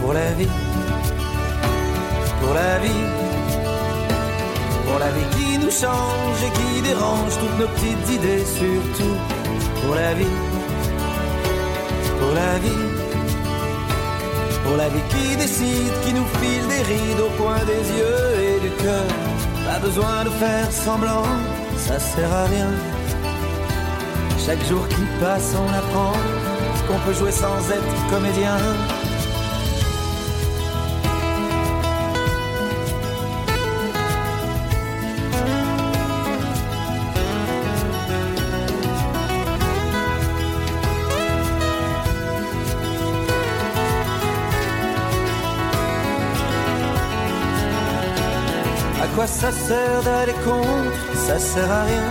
pour la vie, pour la vie, pour la vie qui nous change et qui dérange toutes nos petites idées, surtout pour la vie, pour la vie, pour la vie qui décide, qui nous file des rides au coin des yeux et du cœur. Pas besoin de faire semblant, ça sert à rien. Chaque jour qui passe, on apprend qu'on peut jouer sans être comédien. Quoi ça sert d'aller contre? Ça sert à rien.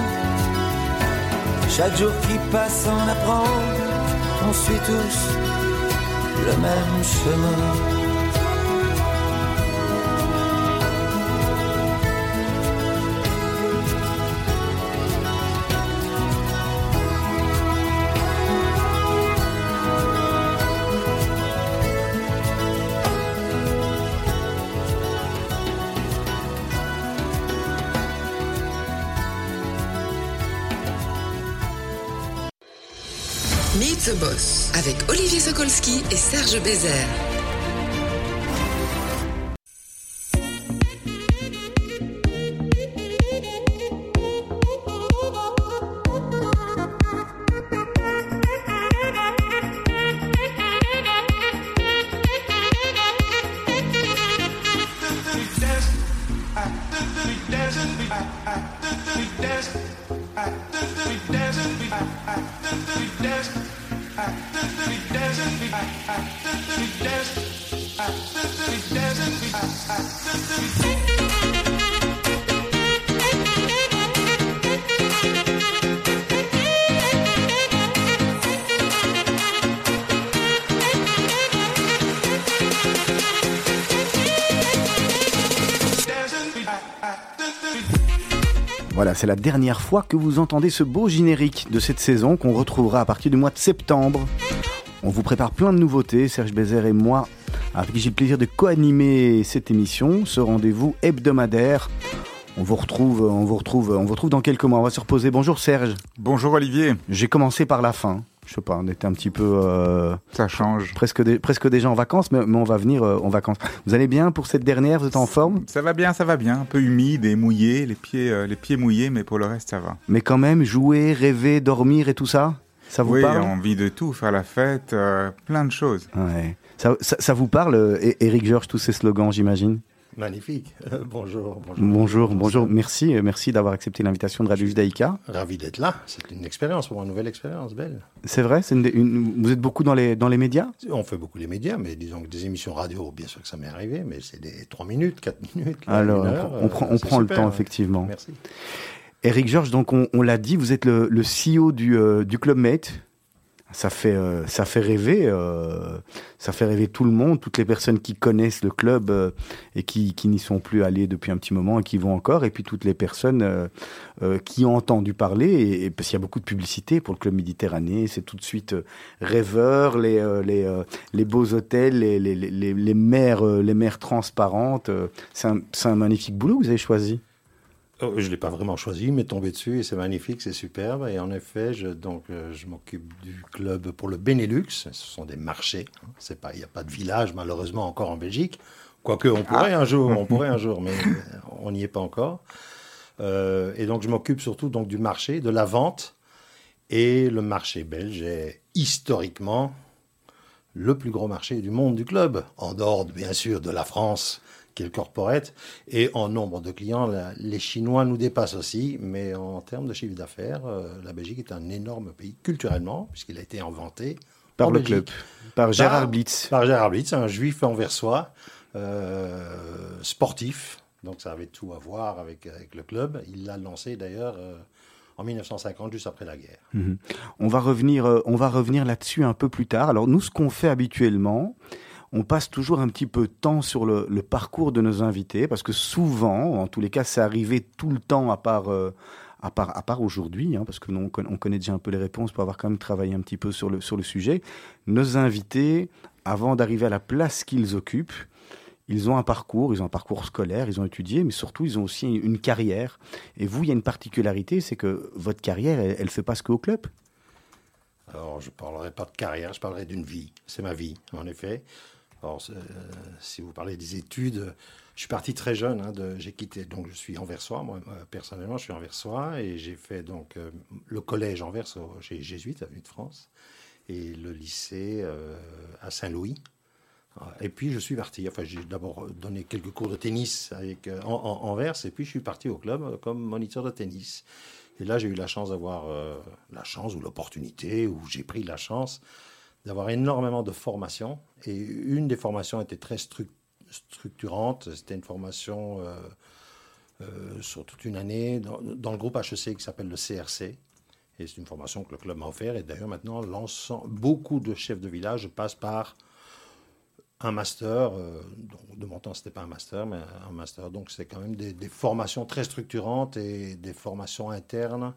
Chaque jour qui passe, on apprend qu'on suit tous le même chemin. Avec Olivier Sokolski et Serge Bézère. dancing, Voilà, c'est la dernière fois que vous entendez ce beau générique de cette saison qu'on retrouvera à partir du mois de septembre. On vous prépare plein de nouveautés, Serge Bézère et moi, avec qui j'ai le plaisir de co-animer cette émission, ce rendez-vous hebdomadaire. On vous retrouve, on vous retrouve, on vous retrouve dans quelques mois. On va se reposer. Bonjour Serge. Bonjour Olivier. J'ai commencé par la fin. Je sais pas, on était un petit peu euh, Ça change. presque presque déjà en vacances, mais, mais on va venir euh, en vacances. Vous allez bien pour cette dernière? Vous êtes en forme? Ça va bien, ça va bien. Un peu humide et mouillé, les pieds, euh, les pieds mouillés, mais pour le reste, ça va. Mais quand même, jouer, rêver, dormir et tout ça, ça vous oui, parle? envie de tout, faire la fête, euh, plein de choses. Ouais. Ça, ça, ça vous parle, Eric Georges, tous ces slogans, j'imagine? Magnifique. bonjour, bonjour. Bonjour, bonjour. Merci, euh, merci d'avoir accepté l'invitation de Radio Judaïka. Ravi d'être là. C'est une expérience pour moi, une nouvelle expérience, belle. C'est vrai, une, une- vous êtes beaucoup dans les, dans les médias? On fait beaucoup les médias, mais disons que des émissions radio, bien sûr que ça m'est arrivé, mais c'est des 3 minutes, 4 minutes. là, Alors, on prend- on prend, prend le temps, ouais. effectivement. Merci. Eric Georges, donc on, on l'a dit, vous êtes le, le CEO du, euh, du Club Mate. Ça fait, euh, ça fait rêver, euh, ça fait rêver tout le monde, toutes les personnes qui connaissent le club euh, et qui, n'y sont plus allées depuis un petit moment et qui vont encore, et puis toutes les personnes qui ont entendu parler, et, parce qu'il y a beaucoup de publicité pour le club Méditerranée, c'est tout de suite rêveur, les, les, les beaux hôtels, les, les, les, mers, les mers transparentes. c'est un magnifique boulot que vous avez choisi. Oh, je ne l'ai pas vraiment choisi, mais tombé dessus et c'est magnifique, c'est superbe. Et en effet, je, donc, euh, je m'occupe du club pour le Benelux. Ce sont des marchés. hein. C'est pas, il n'y a pas de village, malheureusement, encore en Belgique. Quoique, on pourrait un jour, on pourrait un jour, mais euh, on n'y est pas encore. Euh, et donc, je m'occupe surtout donc, du marché, de la vente. Et le marché belge est historiquement le plus gros marché du monde du club, en dehors, bien sûr, de la France, qui est le corporate. Et en nombre de clients, la- les Chinois nous dépassent aussi. Mais en termes de chiffre d'affaires, euh, la Belgique est un énorme pays, culturellement, puisqu'il a été inventé Par en le Belgique. club, par Gérard Blitz. Par Gérard Blitz, un juif anversois, euh, sportif. Donc ça avait tout à voir avec, avec le club. Il l'a lancé d'ailleurs euh, en 1950, juste après la guerre. Mhm. On va revenir, euh, on va revenir là-dessus un peu plus tard. Alors nous, ce qu'on fait habituellement, on passe toujours un petit peu de temps sur le, parcours de nos invités, parce que souvent, en tous les cas, c'est arrivé tout le temps, à part, euh, à part, à part aujourd'hui, hein, parce que nous, on connaît déjà un peu les réponses pour avoir quand même travaillé un petit peu sur le, sur le sujet. Nos invités avant d'arriver à la place qu'ils occupent, ils ont un parcours, ils ont un parcours scolaire, ils ont étudié, mais surtout ils ont aussi une carrière. Et vous, il y a une particularité, c'est que votre carrière, elle ne fait pas ce qu'au club? Alors, je ne parlerai pas de carrière, je parlerai d'une vie. C'est ma vie, en effet. Alors, euh, si vous parlez des études, je suis parti très jeune. Hein, j'ai quitté, donc je suis anversois. Moi, personnellement, je suis anversois et j'ai fait donc euh, le collège Anvers chez Jésuite, à Vue de France, et le lycée euh, à Saint-Louis. Et puis je suis parti. Enfin, j'ai d'abord donné quelques cours de tennis avec en, Anvers, et puis je suis parti au club comme moniteur de tennis. Et là, j'ai eu la chance d'avoir la chance ou l'opportunité, ou j'ai pris la chance d'avoir énormément de formations. Et une des formations était très structurante. C'était une formation euh, euh, sur toute une année dans, le groupe HEC qui s'appelle le CRC. Et c'est une formation que le club m'a offert. Et d'ailleurs, maintenant, beaucoup de chefs de village passent par un master. Euh, de mon temps, ce n'était pas un master, mais un master. Donc, c'est quand même des, des, formations très structurantes et des formations internes,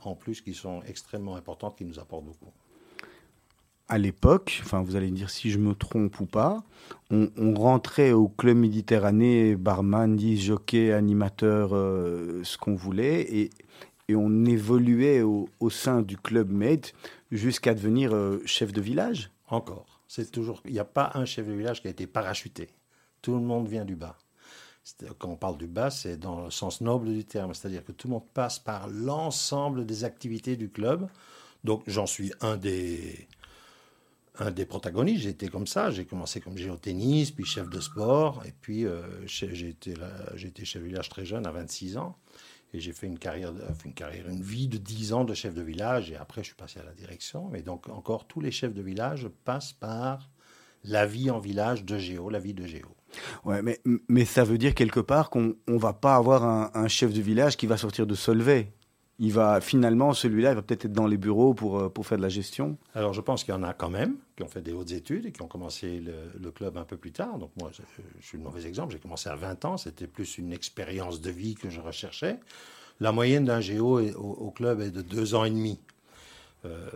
en plus, qui sont extrêmement importantes, qui nous apportent beaucoup à l'époque, enfin vous allez me dire si je me trompe ou pas, on, rentrait au club Méditerranée, barman, disjockey, jockey, animateur, euh, ce qu'on voulait, et, et, on évoluait au, sein du club Med jusqu'à devenir euh, chef de village. Encore, c'est toujours, il n'y a pas un chef de village qui a été parachuté. Tout le monde vient du bas. Quand on parle du bas, c'est dans le sens noble du terme, c'est-à-dire que tout le monde passe par l'ensemble des activités du club. Donc j'en suis un des un des protagonistes. J'étais comme ça. J'ai commencé comme géotennis, puis chef de sport. Et puis, euh, j'ai été, chef de village très jeune, à 26 ans. Et j'ai fait une carrière, une vie de 10 ans de chef de village. Et après, je suis passé à la direction. Mais donc, encore, tous les chefs de village passent par la vie en village de Géo, la vie de Géo. Ouais, mais, mais ça veut dire quelque part qu'on ne va pas avoir un, un, chef de village qui va sortir de Solvay il va finalement, celui-là, il va peut-être être dans les bureaux pour, euh, pour faire de la gestion Alors je pense qu'il y en a quand même qui ont fait des hautes études et qui ont commencé le, club un peu plus tard. Donc moi, je, suis le mauvais exemple. J'ai commencé à 20 ans. C'était plus une expérience de vie que je recherchais. La moyenne d'un géo au, club est de 2 ans et demi. Euh,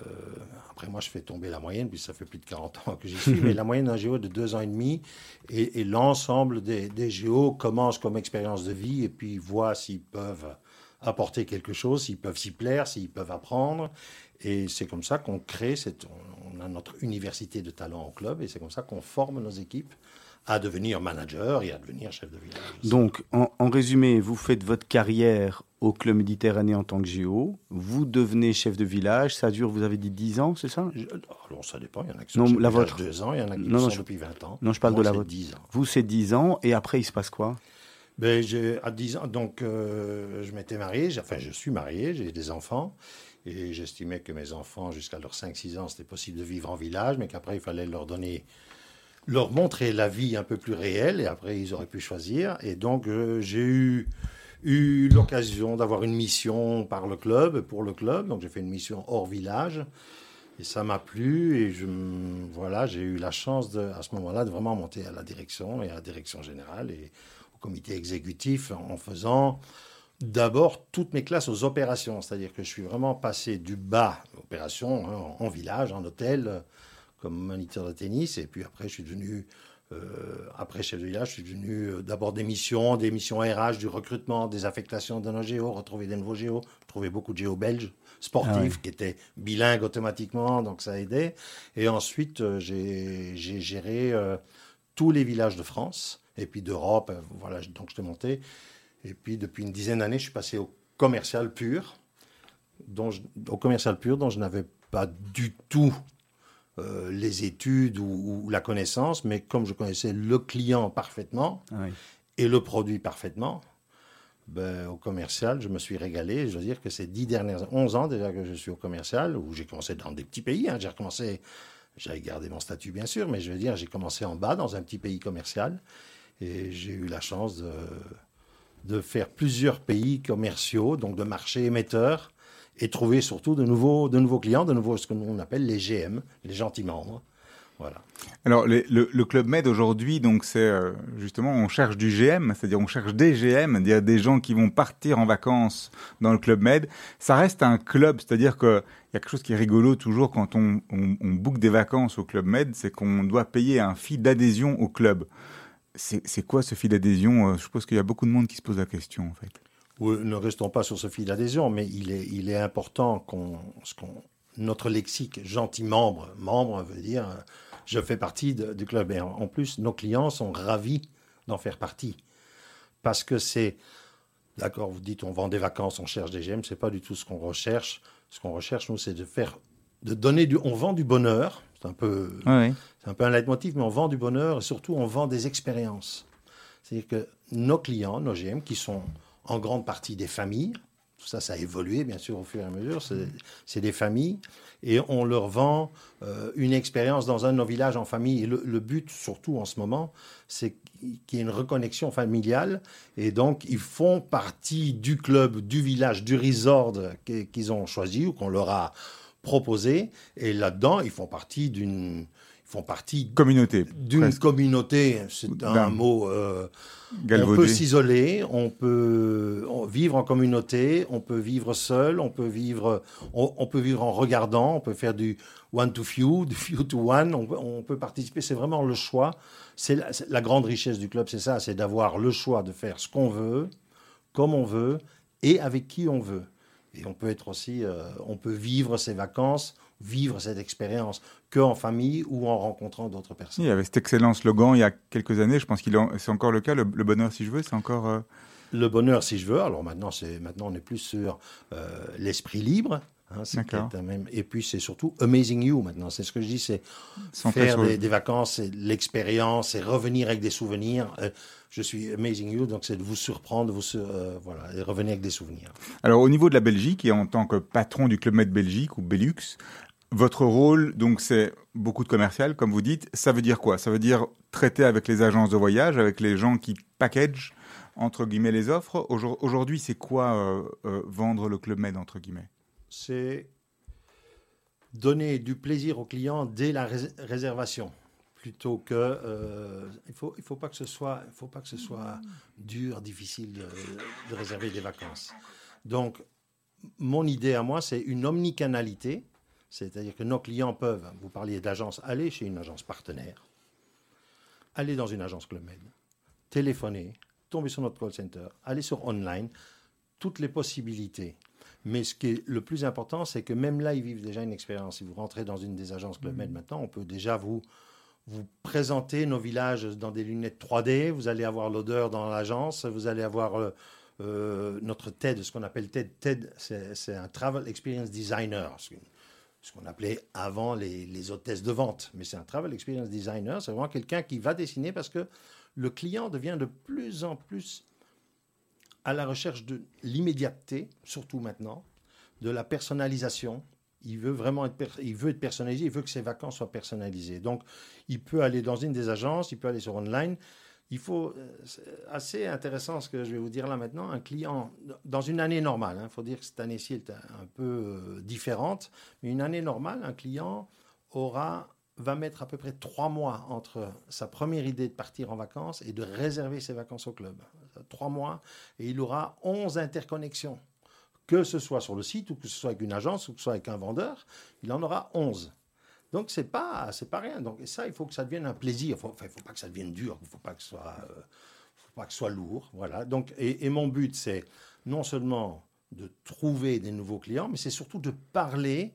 après, moi, je fais tomber la moyenne, puisque ça fait plus de 40 ans que j'y suis, mais la moyenne d'un géo est de 2 ans et demi, et, l'ensemble des, des géos commencent comme expérience de vie, et puis voient s'ils peuvent apporter quelque chose, s'ils peuvent s'y plaire, s'ils peuvent apprendre. Et c'est comme ça qu'on crée, cette, on a notre université de talent au club, et c'est comme ça qu'on forme nos équipes à devenir manager et à devenir chef de village. Donc, en, résumé, vous faites votre carrière au Club Méditerranée en tant que géo, vous devenez chef de village, ça dure, vous avez dit 10 ans, c'est ça? Alors, ça dépend, il y en a qui sont non, la vôtre. 2 ans, il y en a qui sont depuis 20 ans. Non, je parle de la vôtre. 10 ans. Vous, c'est 10 ans, et après, il se passe quoi? Ben, À 10 ans, donc euh, je m'étais marié, enfin je suis marié, j'ai des enfants, et j'estimais que mes enfants, jusqu'à leurs 5-6 ans, c'était possible de vivre en village, mais qu'après il fallait leur donner, leur montrer la vie un peu plus réelle, et après ils auraient pu choisir. Et donc euh, j'ai eu, eu l'occasion d'avoir une mission par le club, pour le club, donc j'ai fait une mission hors village. Et ça m'a plu et je, voilà, j'ai eu la chance à ce moment-là de vraiment monter à la direction et à la direction générale. Et comité exécutif en faisant d'abord toutes mes classes aux opérations. C'est-à-dire que je suis vraiment passé du bas, opération, hein, en, village, en hôtel, comme moniteur de tennis. Et puis après, je suis devenu, euh, après chef de village, je suis devenu euh, d'abord des missions, des missions RH, du recrutement, des affectations de nos géos, retrouver des nouveaux géos, trouver beaucoup de géos belges sportifs ah qui étaient bilingues automatiquement, donc ça a aidé. Et ensuite, euh, j'ai géré tous les villages de France et puis d'Europe. Euh, voilà, donc je t'ai monté. Et puis depuis une dizaine d'années, je suis passé au commercial pur, dont au commercial pur dont je n'avais pas du tout euh, les études ou, la connaissance, mais comme je connaissais le client parfaitement ah et le produit parfaitement, ben, au commercial, je me suis régalé. Je veux dire que ces dix dernières, 11 ans déjà que je suis au commercial, où j'ai commencé dans des petits pays. Hein. j'ai recommencé, j'avais gardé mon statut bien sûr, mais je veux dire, j'ai commencé en bas dans un petit pays commercial. Et j'ai eu la chance de, faire plusieurs pays commerciaux, donc de marchés émetteurs, et trouver surtout de nouveaux, de nouveaux clients, de nouveaux, ce que nous appelle les GM, les gentils membres. Voilà. Alors, le, Club Med aujourd'hui, donc c'est euh, justement, on cherche du GM, c'est-à-dire on cherche des GM, c'est-à-dire des gens qui vont partir en vacances dans le Club Med. Ça reste un club, c'est-à-dire qu'il y a quelque chose qui est rigolo toujours quand on, on, on book des vacances au Club Med, c'est qu'on doit payer un fee d'adhésion au club. C'est quoi ce fee d'adhésion Euh, Je suppose qu'il y a beaucoup de monde qui se pose la question, en fait. Ou, ne restons pas sur ce fil d'adhésion, mais il est, important qu'on, notre lexique gentil membre, membre veut dire euh, je fais partie du club. Et en, plus, nos clients sont ravis d'en faire partie. Parce que c'est, d'accord, vous dites on vend des vacances, on cherche des GM, c'est pas du tout ce qu'on recherche. Ce qu'on recherche, nous, c'est de faire, de donner du, on vend du bonheur. C'est un peu, c'est un peu un leitmotiv, mais on vend du bonheur et surtout on vend des expériences. C'est-à-dire que nos clients, nos GM, qui sont en grande partie des familles, tout ça, ça a évolué bien sûr au fur et à mesure, c'est des familles, et on leur vend euh, une expérience dans un de nos villages en famille. Et le, le but, surtout en ce moment, c'est qu'il y ait une reconnexion familiale, et donc ils font partie du club, du village, du resort qu'ils ont choisi ou qu'on leur a proposé, et là-dedans, ils font partie d'une... Font partie Communauté. d'une communauté, c'est un mot. euh, on peut s'isoler, on peut vivre en communauté, on peut vivre seul, on peut vivre, on, on peut vivre en regardant, on peut faire du one to few, du few to one, on, peut- on peut participer. C'est vraiment le choix. C'est la, c'est la grande richesse du club, c'est ça, c'est d'avoir le choix de faire ce qu'on veut, comme on veut et avec qui on veut. Et on peut être aussi, euh, on peut vivre ses vacances, vivre cette expérience que en famille ou en rencontrant d'autres personnes. Il y avait cet excellent slogan il y a quelques années, je pense qu'il en- c'est encore le cas, le, le bonheur si je veux, c'est encore... euh, Le bonheur, si je veux. Alors maintenant, c'est maintenant on est plus sur euh, l'esprit libre. Hein, un même- Et puis c'est surtout amazing you maintenant. C'est ce que je dis, c'est faire des, des vacances, c'est l'expérience, c'est revenir avec des souvenirs. Euh, je suis amazing you, donc c'est de vous surprendre, vous sur- euh, voilà, et revenir avec des souvenirs. Alors au niveau de la Belgique et en tant que patron du Club Med Belgique ou Belux, votre rôle donc c'est beaucoup de commercial comme vous dites. Ça veut dire quoi? Ça veut dire traiter avec les agences de voyage, avec les gens qui package entre guillemets les offres? Aujourd- Aujourd'hui, c'est quoi euh, vendre le Club Med entre guillemets? C'est donner du plaisir aux clients dès la rés- réservation plutôt que euh, il faut il faut pas que ce soit il faut pas que ce soit dur difficile de, de réserver des vacances. Donc mon idée à moi c'est une omnicanalité c'est-à-dire que nos clients peuvent vous parliez d'agence aller chez une agence partenaire aller dans une agence Club Med téléphoner tomber sur notre call center aller sur online. Toutes les possibilités mais ce qui est le plus important, c'est que même là, ils vivent déjà une expérience. Si vous rentrez dans une des agences Club Med maintenant, on peut déjà vous, vous présenter nos villages dans des lunettes 3D. Vous allez avoir l'odeur dans l'agence. Vous allez avoir euh, euh, notre TED, ce qu'on appelle TED. TED, c'est un Travel Experience Designer. Ce ce qu'on appelait avant les, les hôtesses de vente. Mais c'est un Travel Experience Designer. C'est vraiment quelqu'un qui va dessiner parce que le client devient de plus en plus à la recherche de l'immédiateté, surtout maintenant, de la personnalisation. Il veut vraiment être, il veut être personnalisé, il veut que ses vacances soient personnalisées. Donc, il peut aller dans une des agences, il peut aller sur online. Il faut, euh, c'est assez intéressant ce que je vais vous dire là maintenant, un client, dans une année normale, il faut dire que cette année-ci est un, un peu euh, différente, mais une année normale, un client aura va mettre à peu près trois mois entre sa première idée de partir en vacances et de réserver ses vacances au club. Trois mois, et il aura 11 interconnexions. Que ce soit sur le site, ou que ce soit avec une agence, ou que ce soit avec un vendeur, il en aura 11. Donc, c'est pas, c'est pas rien. Donc, et ça, il faut que ça devienne un plaisir. Faut- Enfin, faut pas que ça devienne dur. Il faut pas que ce soit, euh, faut pas que ce soit lourd. Voilà. Donc, et mon but, c'est non seulement de trouver des nouveaux clients, mais c'est surtout de parler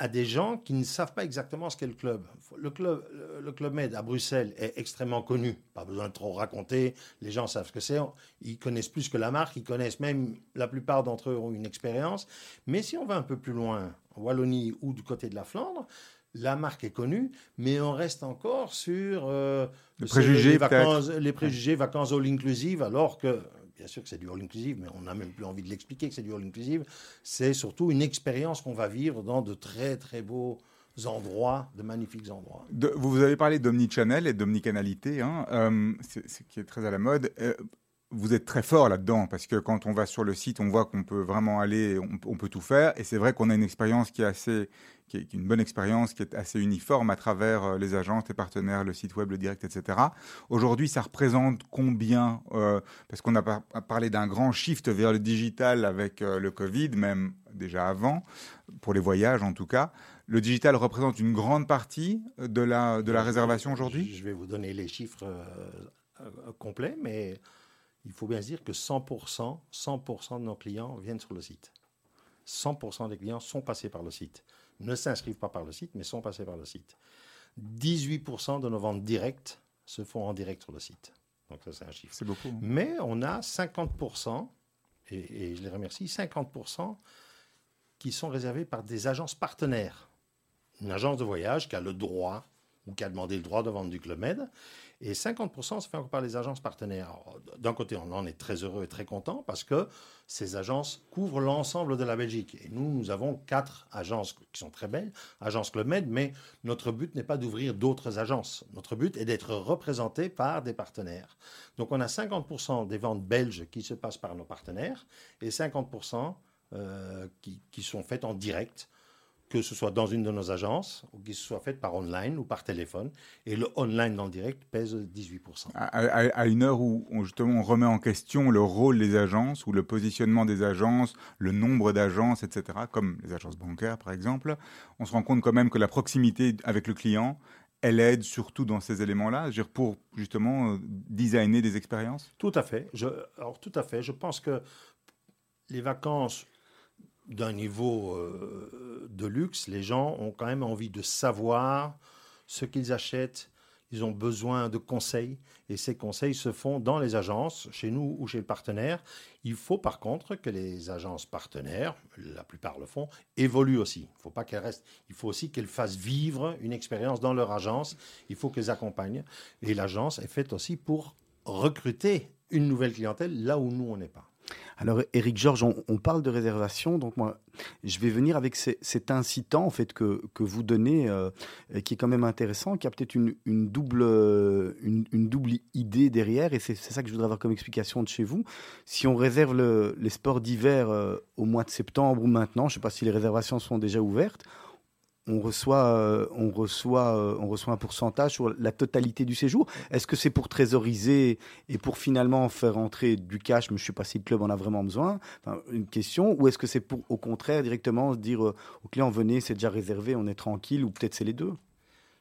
à des gens qui ne savent pas exactement ce qu'est le club. Le club, le club Med à Bruxelles est extrêmement connu. Pas besoin de trop raconter. Les gens savent ce que c'est. Ils connaissent plus que la marque. Ils connaissent même, la plupart d'entre eux ont une expérience. Mais si on va un peu plus loin, en Wallonie ou du côté de la Flandre, la marque est connue, mais on reste encore sur euh, Les préjugés, les, vacances, les préjugés, vacances all inclusive, alors que bien sûr que c'est du all inclusive, mais on n'a même plus envie de l'expliquer que c'est du all inclusive. C'est surtout une expérience qu'on va vivre dans de très très beaux endroits, de magnifiques endroits. De- vous avez parlé d'omnichannel et d'omnicanalité, hein, euh, qui est très à la mode. Euh, vous êtes très fort là-dedans parce que quand on va sur le site, on voit qu'on peut vraiment aller, on, on peut tout faire. Et c'est vrai qu'on a une expérience qui est assez, qui est une bonne expérience, qui est assez uniforme à travers euh, les agences, les partenaires, le site web, le direct, etc. Aujourd'hui, ça représente combien euh, Parce qu'on a par parlé d'un grand shift vers le digital avec euh, le Covid, même déjà avant, pour les voyages en tout cas. Le digital représente une grande partie de la, de la réservation aujourd'hui? Je vais vous donner les chiffres euh, complets, mais il faut bien se dire que 100%, 100% de nos clients viennent sur le site. 100% des clients sont passés par le site. Ne s'inscrivent pas par le site, mais sont passés par le site. 18% de nos ventes directes se font en direct sur le site. Donc ça, c'est un chiffre. C'est beaucoup. hein. Mais on a 50%, et, et je les remercie, 50% qui sont réservés par des agences partenaires. Une agence de voyage qui a le droit ou qui a demandé le droit de vendre du Club Med. Et 50% se fait encore par les agences partenaires. D'un côté, on en est très heureux et très content parce que ces agences couvrent l'ensemble de la Belgique. Et nous, nous avons quatre agences qui sont très belles, agences Club Med, mais notre but n'est pas d'ouvrir d'autres agences. Notre but est d'être représenté par des partenaires. Donc on a 50% des ventes belges qui se passent par nos partenaires et 50% euh, qui sont faites en direct que ce soit dans une de nos agences ou qu'il soit fait par online ou par téléphone. Et le online dans le direct pèse 18%. À, à- à une heure où on, justement on remet en question le rôle des agences ou le positionnement des agences, le nombre d'agences, etc., comme les agences bancaires par exemple, on se rend compte quand même que la proximité avec le client, elle aide surtout dans ces éléments-là, pour justement designer des expériences? Tout à fait. Je, alors, tout à fait. Je pense que les vacances d'un niveau euh, de luxe, les gens ont quand même envie de savoir ce qu'ils achètent. Ils ont besoin de conseils et ces conseils se font dans les agences, chez nous ou chez le partenaire. Il faut par contre que les agences partenaires, la plupart le font, évoluent aussi. Il faut pas qu'elles restent. Il faut aussi qu'elles fassent vivre une expérience dans leur agence. Il faut qu'elles accompagnent. Et l'agence est faite aussi pour recruter une nouvelle clientèle là où nous on n'est pas. Alors, Eric Georges, on, parle de réservation, donc moi, je vais venir avec cet incitant en fait que, que vous donnez, euh, qui est quand même intéressant, qui a peut-être une, double euh, une, double idée derrière, et c'est ça que je voudrais avoir comme explication de chez vous. Si on réserve le- les sports d'hiver euh, au mois de septembre ou maintenant, je ne sais pas si les réservations sont déjà ouvertes, on reçoit, euh, on reçoit, euh, on reçoit un pourcentage sur la totalité du séjour. Est-ce que c'est pour trésoriser et pour finalement faire entrer du cash, mais je ne sais pas si le club en a vraiment besoin, enfin, une question, ou est-ce que c'est pour, au contraire, directement dire euh, au client, venez, c'est déjà réservé, on est tranquille, ou peut-être c'est les deux?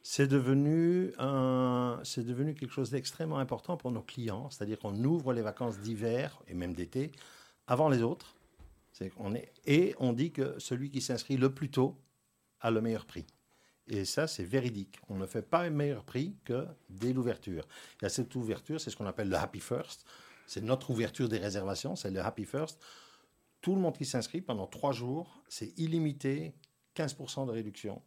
C'est devenu, un, c'est devenu quelque chose d'extrêmement important pour nos clients, c'est-à-dire qu'on ouvre les vacances d'hiver et même d'été avant les autres. Qu'on est, et on dit que celui qui s'inscrit le plus tôt a le meilleur prix. Et ça, c'est véridique. On ne fait pas un meilleur prix que dès l'ouverture. Et à cette ouverture, c'est ce qu'on appelle le Happy First. C'est notre ouverture des réservations, c'est le Happy First. Tout le monde qui s'inscrit pendant trois jours, c'est illimité, 15% de réduction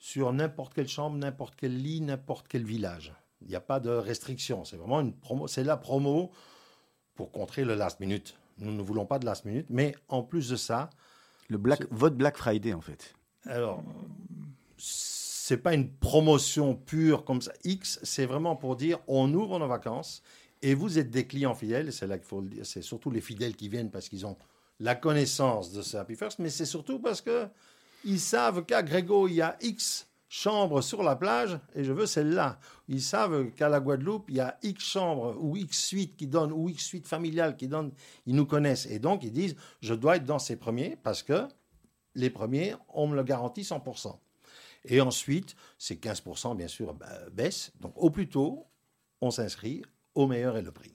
sur n'importe quelle chambre, n'importe quel lit, n'importe quel village. Il n'y a pas de restriction. C'est vraiment une promo. C'est la promo pour contrer le last minute. Nous ne voulons pas de last minute, mais en plus de ça, le Black, Votre Black Friday, en fait. Alors, c'est pas une promotion pure comme ça, X, c'est vraiment pour dire on ouvre nos vacances et vous êtes des clients fidèles, c'est là qu'il faut le dire, c'est surtout les fidèles qui viennent parce qu'ils ont la connaissance de ce Happy First, mais c'est surtout parce que ils savent qu'à Grégo, il y a X chambres sur la plage et je veux celle-là. Ils savent qu'à la Guadeloupe, il y a X chambres ou X suites qui donnent ou X suites familiales qui donnent. Ils nous connaissent. Et donc ils disent je dois être dans ces premiers parce que les premiers, on me le garantit 100%. Et ensuite, ces 15%, bien sûr, bah, baissent. Donc au plus tôt, on s'inscrit, au meilleur est le prix.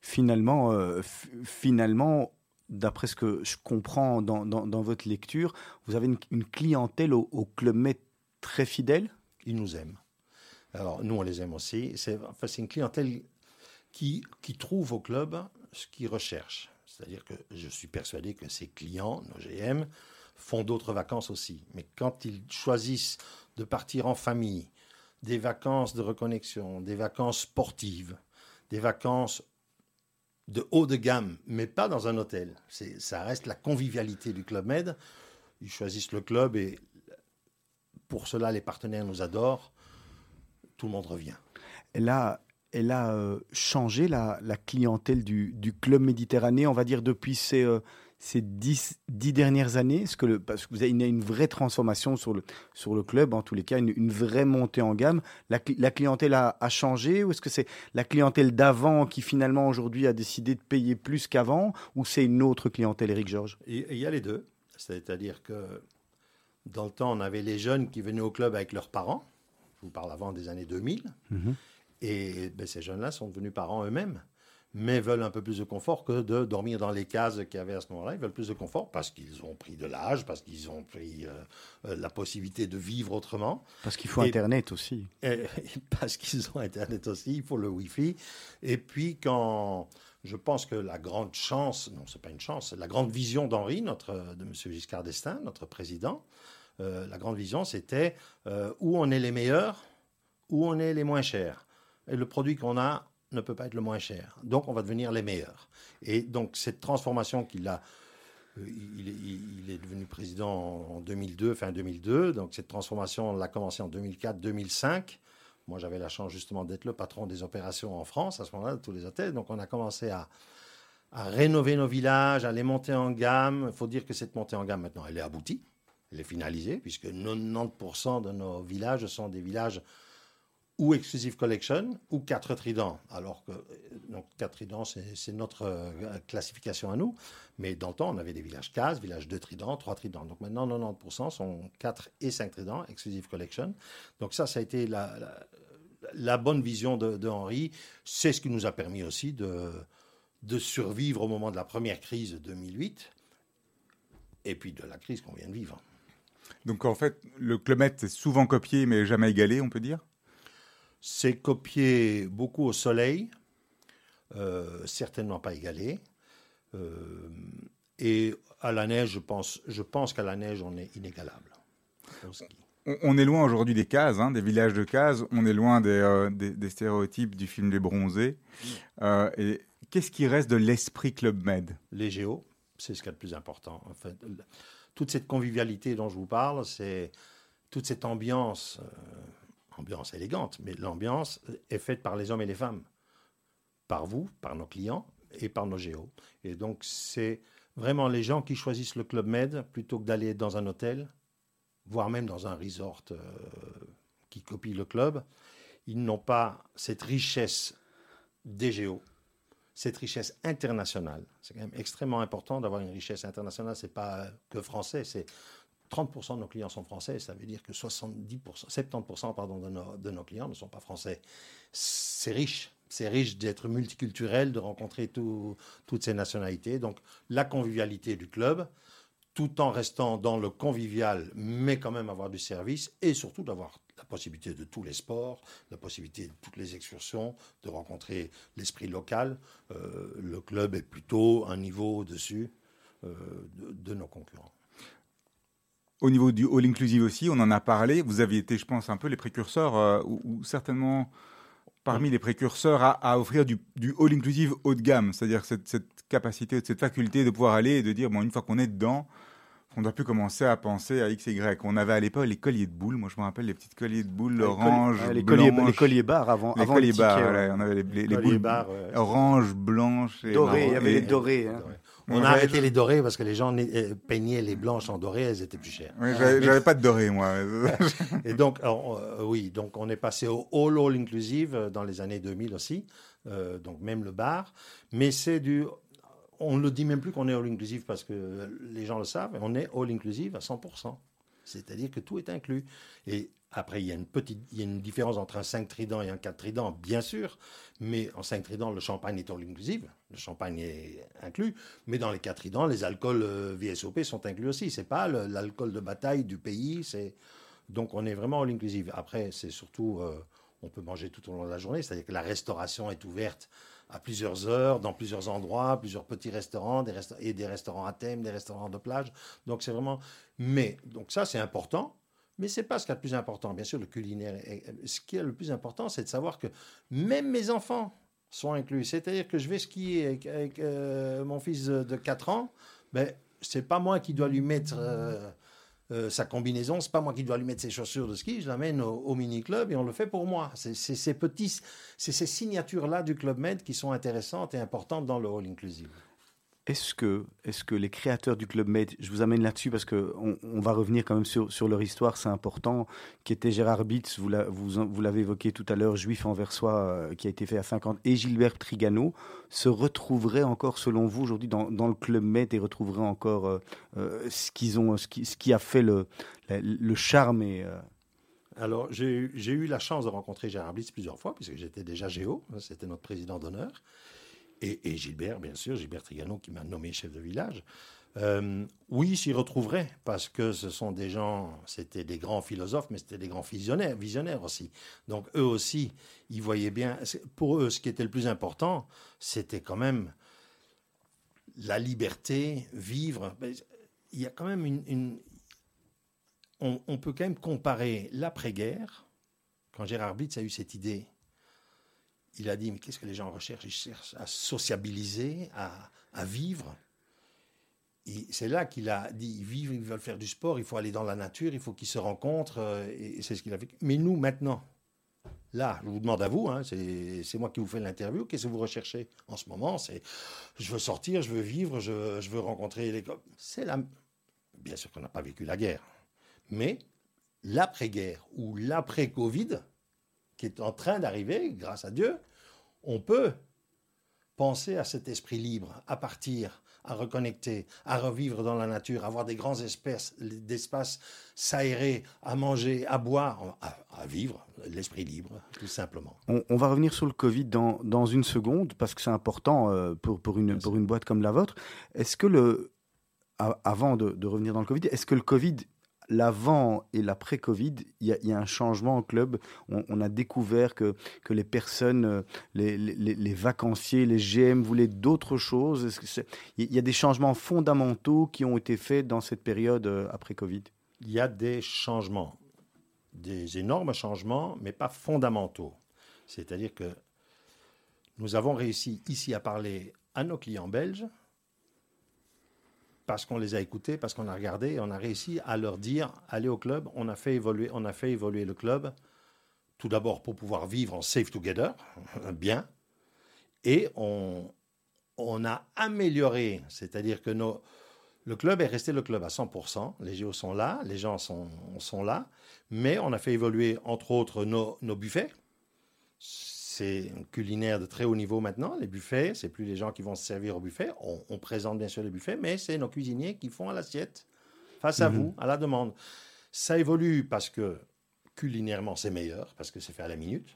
Finalement, euh, finalement, d'après ce que je comprends dans, dans, dans votre lecture, vous avez une, une clientèle au, au Club Med très fidèle? Ils nous aiment. Alors, nous, on les aime aussi. C'est enfin, une clientèle qui, qui trouve au club ce qu'ils recherchent. C'est-à-dire que je suis persuadé que ces clients, nos GM, font d'autres vacances aussi. Mais quand ils choisissent de partir en famille, des vacances de reconnexion, des vacances sportives, des vacances de haut de gamme, mais pas dans un hôtel. Ça reste la convivialité du Club Med. Ils choisissent le club et pour cela, les partenaires nous adorent. Tout le monde revient. Et là, elle a euh, changé la, la clientèle du, du, club méditerranéen, on va dire depuis ces, euh, ces dix, dix, dernières années? Est-ce que le, Parce que vous avez une, une, vraie transformation sur le, sur le club, en tous les cas, une, une vraie montée en gamme. La, la clientèle a, a, changé ou est-ce que c'est la clientèle d'avant qui finalement aujourd'hui a décidé de payer plus qu'avant ou c'est une autre clientèle, Eric Georges? Il y a les deux. C'est-à-dire que dans le temps, on avait les jeunes qui venaient au club avec leurs parents. Je vous parle avant des années 2000. Mm-hmm. Et ben, ces jeunes-là sont devenus parents eux-mêmes, mais veulent un peu plus de confort que de dormir dans les cases qu'il y avait à ce moment-là. Ils veulent plus de confort parce qu'ils ont pris de l'âge, parce qu'ils ont pris euh, euh, la possibilité de vivre autrement. Parce qu'il faut et, Internet aussi. Et, parce qu'ils ont Internet aussi, il faut le Wi-Fi. Et puis quand je pense que la grande chance, non, c'est pas une chance, la grande vision d'Henri, notre de M. Giscard d'Estaing, notre président, euh, la grande vision, c'était euh, où on est les meilleurs, où on est les moins chers. Et le produit qu'on a ne peut pas être le moins cher. Donc, on va devenir les meilleurs. Et donc, cette transformation qu'il a, euh, il, est, devenu président en 2002, fin 2002. Donc, cette transformation, on l'a commencé en 2004-2005. Moi, j'avais la chance justement d'être le patron des opérations en France à ce moment-là, tous les hôtels. Donc, on a commencé à, à rénover nos villages, à les monter en gamme. Il faut dire que cette montée en gamme, maintenant, elle est aboutie. Elle est finalisée, puisque 90% de nos villages sont des villages ou Exclusive Collection ou 4 tridents. Alors que donc 4 tridents, c'est notre euh, classification à nous. Mais dans le temps, on avait des villages cases, villages 2 tridents, 3 tridents. Donc maintenant, 90% sont 4 et 5 tridents, Exclusive Collection. Donc ça, ça a été la, bonne vision de, Henri. C'est ce qui nous a permis aussi de, survivre au moment de la première crise de 2008 et puis de la crise qu'on vient de vivre. Donc en fait, le Club Med est souvent copié mais jamais égalé, on peut dire? C'est copié beaucoup au soleil, euh, certainement pas égalé. Euh, et à la neige, je pense, je pense qu'à la neige, on est inégalable. On est loin aujourd'hui des cases, hein, des villages de cases. On est loin des, euh, des, des stéréotypes du film Les Bronzés. Et qu'est-ce qui reste de l'esprit Club Med? Les géos, c'est ce qui est le plus important. En fait, toute cette convivialité dont je vous parle, c'est toute cette ambiance, ambiance élégante, mais l'ambiance est faite par les hommes et les femmes, par vous, par nos clients et par nos géos. Et donc c'est vraiment les gens qui choisissent le Club Med plutôt que d'aller dans un hôtel, voire même dans un resort euh, qui copie le club. Ils n'ont pas cette richesse des géos cette richesse internationale. C'est quand même extrêmement important d'avoir une richesse internationale. C'est pas que français, c'est 30% de nos clients sont français, ça veut dire que 70%, 70% pardon, de, nos, clients ne sont pas français. C'est riche, c'est riche d'être multiculturel, de rencontrer tout, toutes ces nationalités. Donc la convivialité du club, tout en restant dans le convivial, mais quand même avoir du service et surtout d'avoir la possibilité de tous les sports, la possibilité de toutes les excursions, de rencontrer l'esprit local. Euh, le club est plutôt un niveau au-dessus euh, de, nos concurrents. Au niveau du all inclusive aussi, on en a parlé. Vous avez été, je pense, un peu les précurseurs, euh, ou, ou, certainement parmi les précurseurs à, à offrir du, du, all inclusive haut de gamme, c'est-à-dire cette, cette, capacité, cette faculté de pouvoir aller et de dire, bon, une fois qu'on est dedans, on doit plus commencer à penser à X et Y. On avait à l'époque les colliers de boules. Moi, je me rappelle les petites colliers de boules les orange, colliers, les, colliers, les colliers barres avant. Les avant colliers barres. tickets, Voilà, on avait les, les, les boules barres, ouais. orange, blanches et marron, Il y avait et, les dorés. Hein. On a arrêté les dorés parce que les gens peignaient les blanches en doré, elles étaient plus chères. Oui, j'avais pas de doré, moi. et donc, alors, euh, oui, donc on est passé au all all inclusive dans les années 2000 aussi, euh, donc même le bar, mais c'est du on ne le dit même plus qu'on est all inclusive parce que les gens le savent, on est all inclusive à 100%. C'est-à-dire que tout est inclus. Et après, il y a une petite, il y a une différence entre un 5 trident et un 4 trident, bien sûr. Mais en 5 trident, le champagne est all inclusive. Le champagne est inclus. Mais dans les 4 tridents, les alcools euh, VSOP sont inclus aussi. C'est pas l'alcool de bataille du pays. C'est donc on est vraiment all inclusive. Après, c'est surtout, euh, on peut manger tout au long de la journée. C'est-à-dire que la restauration est ouverte à plusieurs heures, dans plusieurs endroits, plusieurs petits restaurants, des et des restaurants à thème, des restaurants de plage. Donc c'est vraiment. Mais donc ça c'est important, mais c'est pas ce qui est le plus important. Bien sûr, le culinaire. Est... Ce qui est le plus important, c'est de savoir que même mes enfants sont inclus. C'est-à-dire que je vais skier avec, euh, mon fils de 4 ans, ben c'est pas moi qui dois lui mettre. Euh, euh, sa combinaison. C'est pas moi qui dois lui mettre ses chaussures de ski, je l'amène au, mini-club et on le fait pour moi. C'est ces petits, c'est ces signatures-là du Club Med qui sont intéressantes et importantes dans le All Inclusive. Est-ce que, est que les créateurs du Club Med, je vous amène là-dessus parce que on, va revenir quand même sur, leur histoire, c'est important, qui était Gérard Bitz, vous l'avez évoqué tout à l'heure, juif anversois, euh, qui a été fait à 50, et Gilbert Trigano, se retrouveraient encore, selon vous, aujourd'hui, dans, le Club Med et retrouveraient encore euh, euh, ce, ont, ce, qui, a fait le, charme Alors, j'ai eu- j'ai eu la chance de rencontrer Gérard Blitz plusieurs fois, puisque j'étais déjà Géo, hein, c'était notre président d'honneur. Et, Gilbert, bien sûr, Gilbert Trigano, qui m'a nommé chef de village. Euh, oui, s'y retrouverait, parce que ce sont des gens, c'était des grands philosophes, mais c'était des grands visionnaires, visionnaires aussi. Donc, eux aussi, ils voyaient bien. Pour eux, ce qui était le plus important, c'était quand même la liberté, vivre. Mais Il y a quand même une, on, on peut quand même comparer l'après-guerre, quand Gérard Blitz a eu cette idée, il a dit, mais qu'est-ce que les gens recherchent? Ils cherchent à sociabiliser, à, vivre. Et c'est là qu'il a dit, ils ils veulent faire du sport, il faut aller dans la nature, il faut qu'ils se rencontrent, euh, et, c'est ce qu'il a fait. Mais nous, maintenant, là, je vous demande à vous, hein, c'est moi qui vous fais l'interview, qu'est-ce que vous recherchez en ce moment? C'est, je veux sortir, je veux vivre, je, veux rencontrer les... C'est. Bien sûr qu'on n'a pas vécu la guerre, mais l'après-guerre ou l'après-Covid, qui est en train d'arriver, grâce à Dieu, on peut penser à cet esprit libre, à partir, à reconnecter, à revivre dans la nature, avoir des grands espaces, d'espaces s'aérer, à manger, à boire, à, à vivre, l'esprit libre, tout simplement. On, on va revenir sur le Covid dans, dans une seconde, parce que c'est important euh, pour, pour, une, pour une boîte comme la vôtre. Est-ce que le. Avant de, de revenir dans le Covid, est-ce que le Covid, l'avant et l'après-Covid, il y, a- un changement au club on, a découvert que, que les personnes, euh, les, les, vacanciers, les GM voulaient d'autres choses. Il y a des changements fondamentaux qui ont été faits dans cette période euh, après-Covid Il y a des changements, des énormes changements, mais pas fondamentaux. C'est-à-dire que nous avons réussi ici à parler à nos clients belges parce qu'on les a écoutés, parce qu'on a regardé, on a réussi à leur dire allez au club. On a fait évoluer, on a fait évoluer le club. Tout d'abord pour pouvoir vivre en safe together, bien, et on, a amélioré, c'est-à-dire que le club est resté le club à 100%. Les géos sont là, les gens sont, là. Mais on a fait évoluer, entre autres, nos buffets. C'est un culinaire de très haut niveau maintenant. Les buffets, c'est plus les gens qui vont se servir au buffet. On, on présente bien sûr les buffets, mais c'est nos cuisiniers qui font à l'assiette, face à vous, à la demande. Ça évolue parce que culinairement, c'est meilleur, parce que c'est fait à la minute.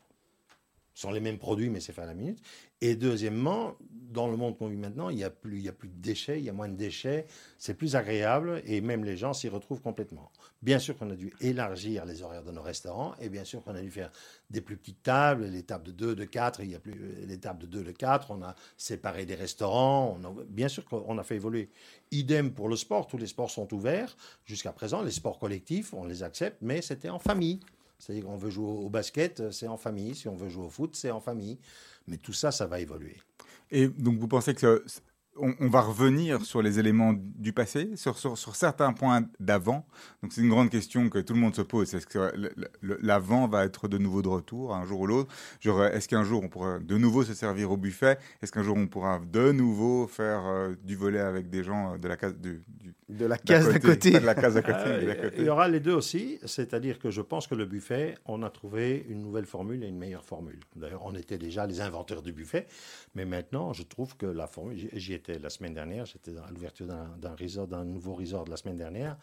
Ce sont les mêmes produits, mais c'est fait à la minute. Et deuxièmement, dans le monde qu'on vit maintenant, il n'y a, plus- a plus de déchets, il y a moins de déchets, c'est plus agréable et même les gens s'y retrouvent complètement. Bien sûr qu'on a dû élargir les horaires de nos restaurants et bien sûr qu'on a dû faire des plus petites tables, les tables de 2, de 4, il y a plus les tables de 2, de 4, on a séparé des restaurants, bien sûr qu'on a fait évoluer. Idem pour le sport, tous les sports sont ouverts. Jusqu'à présent, les sports collectifs, on les accepte, mais c'était en famille. C'est-à-dire qu'on veut jouer au basket, c'est en famille. Si on veut jouer au foot, c'est en famille. Mais tout ça, ça va évoluer. Et donc vous pensez que on, on va revenir sur les éléments du passé, sur, sur, sur certains points d'avant. Donc c'est une grande question que tout le monde se pose. Est-ce que l'avant va être de nouveau de retour un jour ou l'autre? Genre, Est-ce qu'un jour on pourra de nouveau se servir au buffet? Est-ce qu'un jour on pourra de nouveau faire euh, du volet avec des gens euh, de la case du, du De la case d'à côté? Pas de la case d'à côté, Euh, il y aura les deux aussi, c'est-à-dire que je pense que le buffet, on a trouvé une nouvelle formule et une meilleure formule. D'ailleurs, on était déjà les inventeurs du buffet, mais maintenant, je trouve que la formule, j'y- j'y la semaine dernière, j'étais à l'ouverture d'un d'un resort, d'un nouveau resort de la semaine dernière.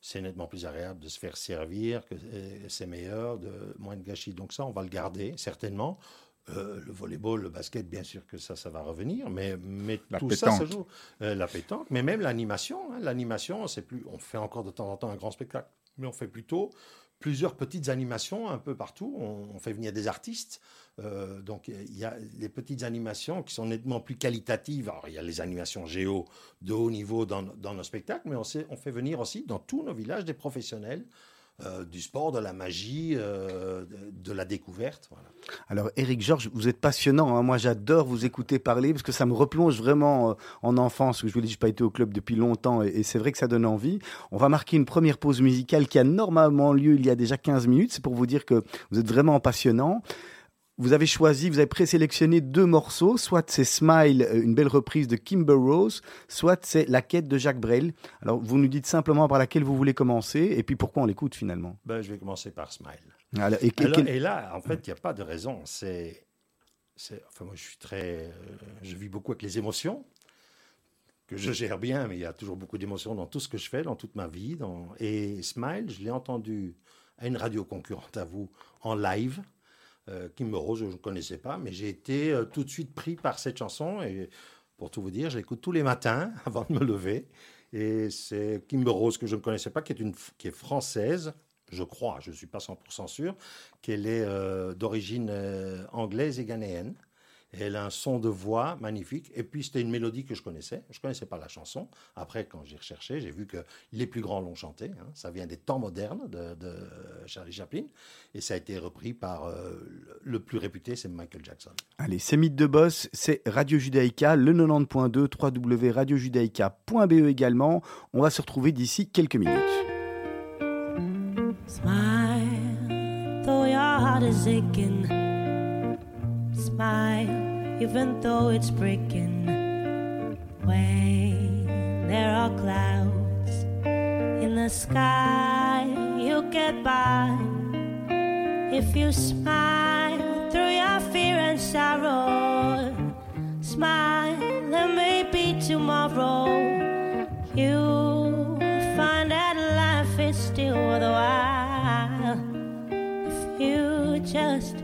C'est nettement plus agréable de se faire servir, que euh, c'est meilleur, de moins de gâchis. Donc ça, on va le garder certainement. Euh, le volleyball, le basket, bien sûr que ça, ça va revenir, mais, mais La tout ça, ça joue. Euh, la pétanque, mais même l'animation. hein. L'animation, c'est plus. On fait encore de temps en temps un grand spectacle, mais on fait plutôt plusieurs petites animations un peu partout. On, on fait venir des artistes. Euh, donc il y a les petites animations qui sont nettement plus qualitatives. Alors il y a les animations géo de haut niveau dans, nos spectacles, mais on, fait venir aussi dans tous nos villages des professionnels euh, du sport, de la magie, euh, de, la découverte. Alors, Eric Georges, vous êtes passionnant. hein. Moi, j'adore vous écouter parler parce que ça me replonge vraiment en enfance. Je vous l'ai dit, je n'ai pas été au club depuis longtemps et c'est vrai que ça donne envie. On va marquer une première pause musicale qui a normalement lieu il y a déjà 15 minutes. C'est pour vous dire que vous êtes vraiment passionnant. Vous avez choisi, vous avez présélectionné deux morceaux, soit c'est Smile, euh, une belle reprise de Kimber Rose, soit c'est La quête de Jacques Brel. Alors, vous nous dites simplement par laquelle vous voulez commencer et puis pourquoi on l'écoute finalement. Ben, je vais commencer par Smile. Alors, et, Alors, quel- et là, en fait, il n'y a pas de raison. C'est, enfin, moi, je suis très, euh, je vis beaucoup avec les émotions que je gère bien, mais il y a toujours beaucoup d'émotions dans tout ce que je fais, dans toute ma vie. Dans... Et Smile, je l'ai entendu à une radio concurrente à vous en live. Euh, Kim Rose, je ne connaissais pas, mais j'ai été euh, tout de suite pris par cette chanson. Et pour tout vous dire, je l'écoute tous les matins avant de me lever. Et c'est Kimber Rose que je ne connaissais pas, qui est, une, qui est française, je crois, je ne suis pas 100% sûr, qu'elle est euh, d'origine euh, anglaise et ghanéenne. Elle a un son de voix magnifique. Et puis, c'était une mélodie que je connaissais. Je ne connaissais pas la chanson. Après, quand j'ai recherché, j'ai vu que les plus grands l'ont chanté. hein. Ça vient des temps modernes de, de Charlie Chaplin. Et ça a été repris par euh, le le plus réputé, c'est Michael Jackson. Allez, c'est Mythe de Boss, c'est Radio Judaïka, le 90.2, www.radiojudaïka.be également. On va se retrouver d'ici quelques minutes. Smile, though your heart is aching. Smile, even though it's breaking. When there are clouds in the sky, you'll get by. If you smile through your fear and sorrow, smile, there may be tomorrow. You find that life is still worthwhile if you just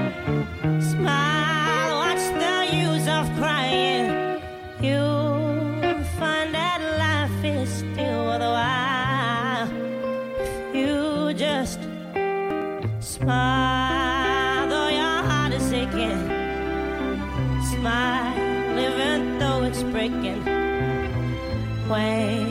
way.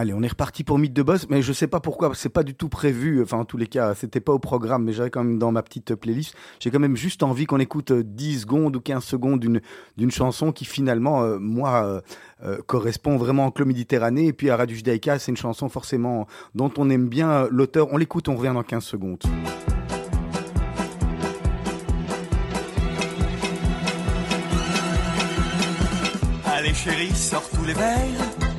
Allez, on est reparti pour Mythe de Boss, mais je sais pas pourquoi, c'est pas du tout prévu. Enfin, en tous les cas, c'était pas au programme, mais j'avais quand même dans ma petite playlist. J'ai quand même juste envie qu'on écoute euh, 10 secondes ou 15 secondes d'une chanson qui finalement, euh, moi, euh, euh, correspond vraiment au Club Méditerranée. Et puis à Radio Judaïka, c'est une chanson forcément dont on aime bien euh, l'auteur. On l'écoute, on revient dans 15 secondes. Allez chérie, sors tous les verres.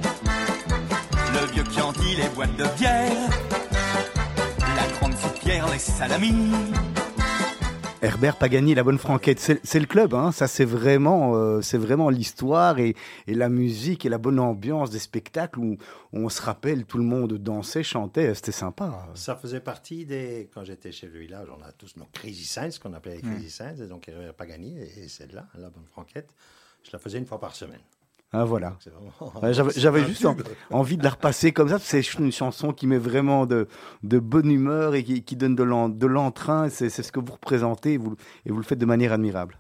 Les boîtes de bière. La grande soupière, les salamis. Herbert Pagani, la bonne franquette, c'est le club, hein. Ça, c'est vraiment, euh, c'est vraiment l'histoire et, et la musique et la bonne ambiance des spectacles où on se rappelle, tout le monde dansait, chantait, c'était sympa. Ça faisait partie des. Quand j'étais chez le village, on a tous nos Crazy Saints, ce qu'on appelait les Crazy Saints, et donc Hervé Pagani, et celle-là, la bonne franquette, je la faisais une fois par semaine. Ah voilà. Ouais, J'avais juste en- envie de la repasser comme ça. C'est une chanson qui met vraiment de, de bonne humeur et qui, qui donne de l'en- de l'entrain. C'est c'est ce que vous représentez et vous, et vous le faites de manière admirable.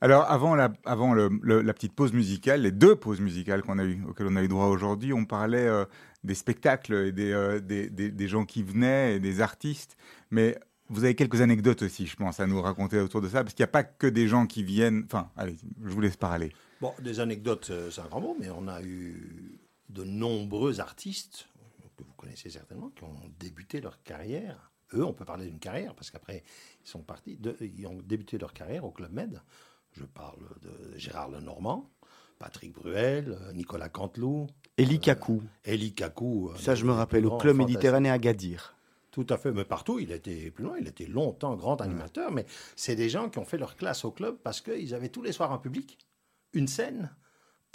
Alors, avant, la, avant le- le- la petite pause musicale, les deux pauses musicales qu'on a eu, auxquelles on a eu droit aujourd'hui, on parlait euh, des spectacles et des, euh, des, des- des gens qui venaient et des artistes. Mais vous avez quelques anecdotes aussi, je pense, à nous raconter autour de ça, parce qu'il n'y a pas que des gens qui viennent. Enfin, allez, je vous laisse parler. Bon, des anecdotes, euh, c'est un grand mot, mais on a eu de nombreux artistes, que vous connaissez certainement, qui ont débuté leur carrière. Eux, on peut parler d'une carrière, parce qu'après, ils sont partis, de- ils ont débuté leur carrière au Club Med. Je parle de Gérard Lenormand, Patrick Bruel, euh, Nicolas Canteloup, Eli Kakou. Elie Kakou. euh, Ça, je me rappelle, au Club. Méditerranée à Gadir. Tout à fait, mais partout, il était plus loin, il était longtemps grand animateur, mais c'est des gens qui ont fait leur classe au club parce qu'ils avaient tous les soirs un public, une scène,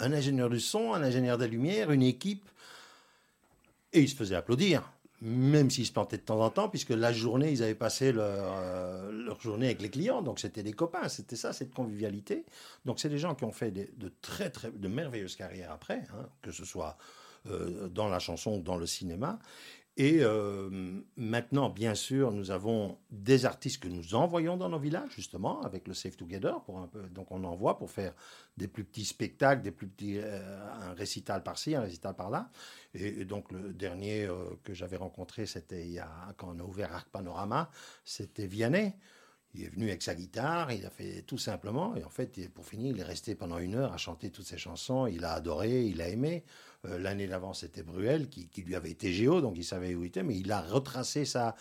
un ingénieur du son, un ingénieur des lumières, une équipe, et ils se faisaient applaudir, même s'ils se plantaient de temps en temps, puisque la journée, ils avaient passé leur, euh, journée avec les clients, donc c'était des copains, c'était ça, cette convivialité. Donc c'est des gens qui ont fait de très, très, de merveilleuses carrières après, hein, que ce soit euh, dans la chanson ou dans le cinéma. Et euh, maintenant, bien sûr, nous avons des artistes que nous envoyons dans nos villages, justement, avec le Save Together. Donc, on envoie pour faire des plus petits spectacles, des plus petits, euh, un récital par-ci, un récital par-là. Et, donc, le dernier euh, que j'avais rencontré, c'était quand on a ouvert Arc Panorama, c'était Vianney. Il est venu avec sa guitare, il a fait tout simplement, et en fait, pour finir, il est resté pendant une heure à chanter toutes ses chansons. Il a adoré, il a aimé. Euh, L'année d'avant, c'était Bruel qui, lui avait été géo, donc il savait où il était, mais il a retracé sa,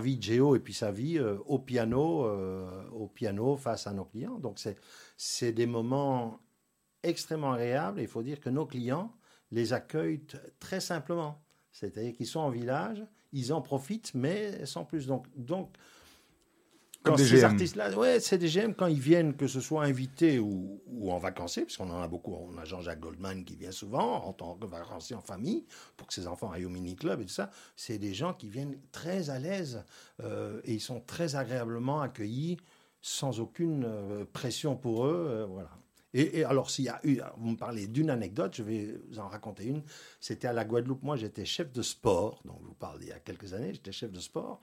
vie de géo et puis sa vie euh, au piano, euh, au piano face à nos clients. Donc c'est des moments extrêmement agréables. Et il faut dire que nos clients les accueillent très simplement. C'est-à-dire qu'ils sont en village, ils en profitent, mais sans plus. Donc Comme quand des ces GM. artistes-là, ouais, c'est des GM quand ils viennent, que ce soit invités ou, ou en vacanciers, parce qu'on en a beaucoup. On a Jean-Jacques Goldman qui vient souvent en tant que vacancier en famille pour que ses enfants aillent au mini-club et tout ça. C'est des gens qui viennent très à l'aise euh, et ils sont très agréablement accueillis sans aucune euh, pression pour eux. euh, voilà. Et, et alors, s'il y a eu, vous me parlez d'une anecdote, je vais vous en raconter une. C'était à la Guadeloupe. Moi, j'étais chef de sport. Donc, je vous parle il y a quelques années, j'étais chef de sport.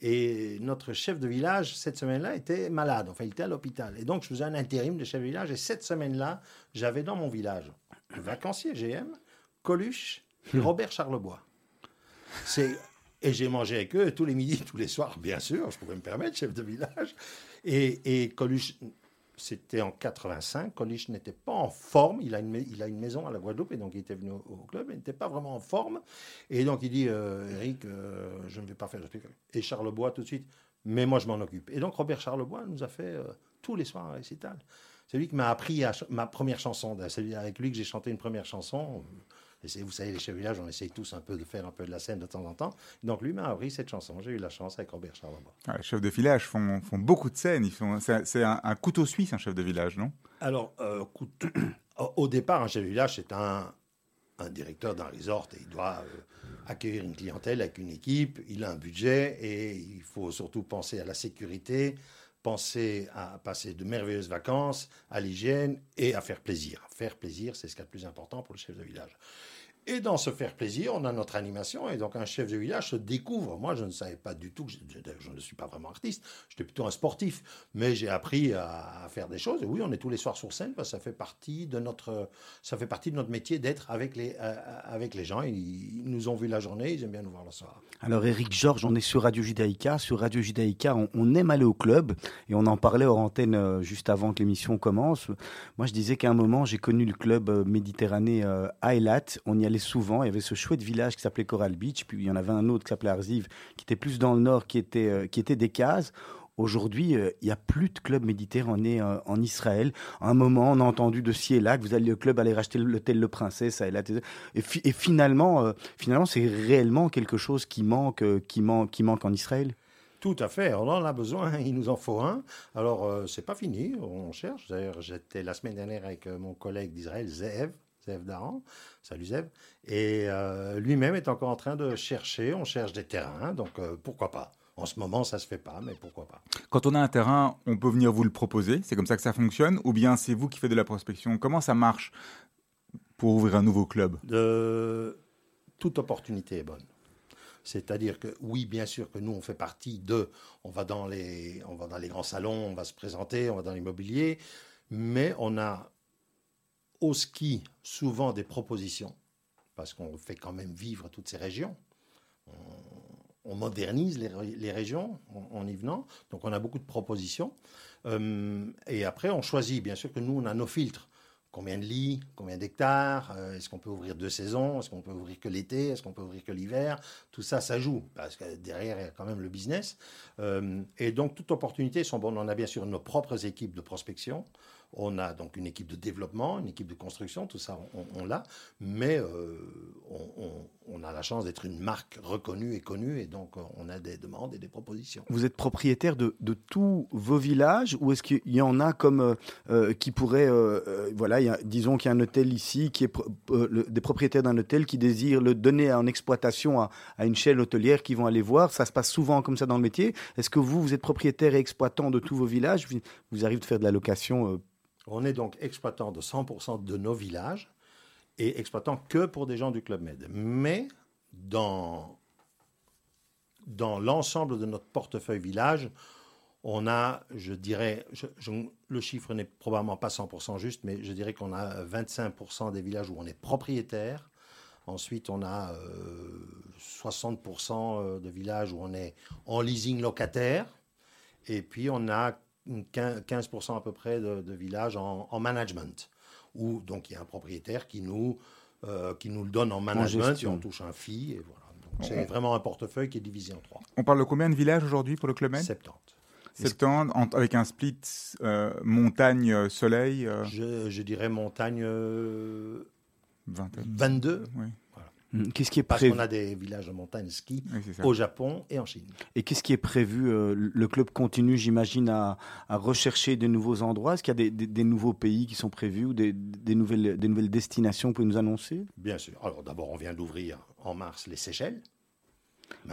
Et notre chef de village, cette semaine-là, était malade. Enfin, il était à l'hôpital. Et donc, je faisais un intérim de chef de village. Et cette semaine-là, j'avais dans mon village un vacancier GM, Coluche et Robert Charlebois. C'est... Et j'ai mangé avec eux tous les midis, tous les soirs, bien sûr, je pouvais me permettre, chef de village. Et, et Coluche, c'était en 85, Coluche n'était pas en forme, il a, une, il a une maison à la Guadeloupe, et donc il était venu au, club, il n'était pas vraiment en forme. Et donc il dit, euh, Eric, euh, je ne vais pas faire le spectacle. Et Charlebois tout de suite, mais moi je m'en occupe. Et donc Robert Charlebois nous a fait euh, tous les soirs un récital. C'est lui qui m'a appris ma première chanson. C'est avec lui que j'ai chanté une première chanson. Vous savez, les chefs de village, on essaye tous un peu de faire un peu de la scène de temps en temps. Donc lui m'a appris cette chanson. J'ai eu la chance avec Robert Charlebois. Ah, les chefs de village font, font beaucoup de scènes. Ils font, c'est, un, un couteau suisse, un chef de village, non? Alors, euh, au- au départ, un chef de village, c'est un, un directeur d'un resort et il doit euh, accueillir une clientèle avec une équipe. Il a un budget et il faut surtout penser à la sécurité, penser à passer de merveilleuses vacances, à l'hygiène et à faire plaisir. Faire plaisir, c'est ce qu'il y a de plus important pour le chef de village. Et dans ce faire plaisir, on a notre animation. Et donc, un chef de village se découvre. Moi, je ne savais pas du tout je, ne suis pas vraiment artiste. J'étais plutôt un sportif. Mais j'ai appris à, faire des choses. Et oui, on est tous les soirs sur scène parce ça fait partie de notre, ça fait partie de notre métier d'être avec les, euh, avec les gens. Ils, nous ont vu la journée, ils aiment bien nous voir le soir. Alors Eric Georges, on est sur Radio Judaïka. Sur Radio Judaïka, on, aime aller au club et on en parlait hors antenne euh, juste avant que l'émission commence. Moi, je disais qu'à un moment, j'ai connu le club euh, méditerranéen euh, à. On y allait souvent. Il y avait ce chouette village qui s'appelait Coral Beach, puis il y en avait un autre qui s'appelait Arziv, qui était plus dans le nord, qui était euh, qui était des cases. Aujourd'hui, euh, il n'y a plus de club méditerranéen euh, en Israël. À un moment, on a entendu de ci et là que vous alliez au club aller racheter l'hôtel Le Princesse à Eilat. Et, et finalement, euh, finalement, c'est réellement quelque chose qui manque, euh, qui manque, qui manque en Israël? Tout à fait, on en a besoin, il nous en faut un. Alors, euh, c'est pas fini, on cherche. D'ailleurs, j'étais la semaine dernière avec euh, mon collègue d'Israël, Zev, Zev Daran. Salut Zev. Et euh, lui-même est encore en train de chercher, on cherche des terrains, donc euh, pourquoi pas En ce moment, ça se fait pas, mais pourquoi pas Quand on a un terrain, on peut venir vous le proposer. C'est comme ça que ça fonctionne. Ou bien c'est vous qui faites de la prospection. Comment ça marche pour ouvrir un nouveau club? De toute opportunité est bonne. C'est-à-dire que oui, bien sûr que nous on fait partie de, on va dans les, on va dans les grands salons, on va se présenter, on va dans l'immobilier, Mais on a au ski souvent des propositions, parce qu'on fait quand même vivre toutes ces régions. On, modernise les, les régions en, en y venant, donc on a beaucoup de propositions. Euh, et après, on choisit, bien sûr que nous, on a nos filtres. Combien de lits, combien d'hectares, euh, est-ce qu'on peut ouvrir deux saisons, est-ce qu'on peut ouvrir que l'été, est-ce qu'on peut ouvrir que l'hiver, tout ça, ça joue, parce que derrière, il y a quand même le business. Euh, et donc, toute opportunité sont bonnes. On a bien sûr nos propres équipes de prospection, on a donc une équipe de développement, une équipe de construction, tout ça, on, l'a, mais euh, on, a la chance d'être une marque reconnue et connue, et donc euh, on a des demandes et des propositions. Vous êtes propriétaire de, tous vos villages ou est-ce qu'il y en a comme euh, qui pourraient, euh, voilà, disons qu'il y a un hôtel ici qui est des propriétaires d'un hôtel qui désirent le donner en exploitation à, à une chaîne hôtelière qui vont aller voir. Ça se passe souvent comme ça dans le métier. Est-ce que vous, vous êtes propriétaire et exploitant de tous vos villages? Vous, arrivez de faire de la location On est donc exploitant de 100% de nos villages et exploitant que pour des gens du Club Med. Mais dans, dans l'ensemble de notre portefeuille village, on a, je dirais, le chiffre n'est probablement pas 100% juste, mais je dirais qu'on a 25% des villages où on est propriétaire. Ensuite, on a euh, 60% de villages où on est en leasing locataire. Et puis, on a 15% à peu près de, de villages en, en management, où donc il y a un propriétaire qui nous, euh, qui nous le donne en management gestion. on touche un fee. Et voilà. Donc, c'est vraiment un portefeuille qui est divisé en trois. On parle de combien de villages aujourd'hui pour le Club Med? 70. 70, en- avec un split euh, montagne-soleil euh, Je, je dirais montagne euh, 20. 22, Oui, Qu'est-ce qui est parce prévu qu'on a des villages de montagne ski oui, au Japon et en Chine. Et qu'est-ce qui est prévu euh, Le club continue, j'imagine, à, à rechercher de nouveaux endroits? Est-ce qu'il y a des, des- des nouveaux pays qui sont prévus ou des, des nouvelles, des nouvelles destinations que vous nous annoncer? Bien sûr. Alors d'abord, on vient d'ouvrir en mars les Seychelles.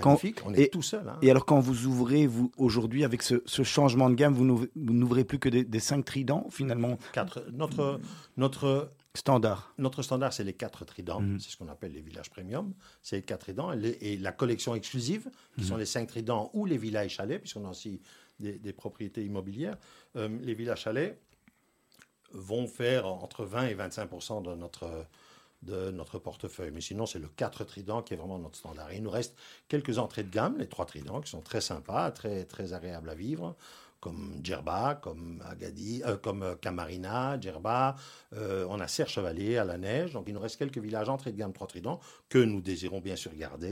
Quand- Magnifique, on est et- tout seul. hein. Et alors, quand vous ouvrez, vous aujourd'hui, avec ce, ce changement de gamme, vous n'ouvrez- vous n'ouvrez plus que des, des cinq tridents, finalement, Quatre- notre, notre, standard. notre standard, c'est les quatre tridents. Mhm. C'est ce qu'on appelle les villages premium. C'est les quatre tridents. Et, les- et la collection exclusive, qui sont les cinq tridents ou les villas et chalets, puisqu'on a aussi des, des propriétés immobilières. Euh, les villas chalets vont faire entre 20 et 25 de notre, de notre portefeuille. Mais sinon, c'est le 4 tridents qui est vraiment notre standard. Et il nous reste quelques entrées de gamme, les trois tridents, qui sont très sympas, très, très agréables à vivre, comme Djerba, comme Agadi, euh, comme euh, Camarina, Djerba. Euh, on a Serre Chevalier à la neige. Donc, il nous reste quelques villages entrées de gamme trois tridents que nous désirons bien sûr garder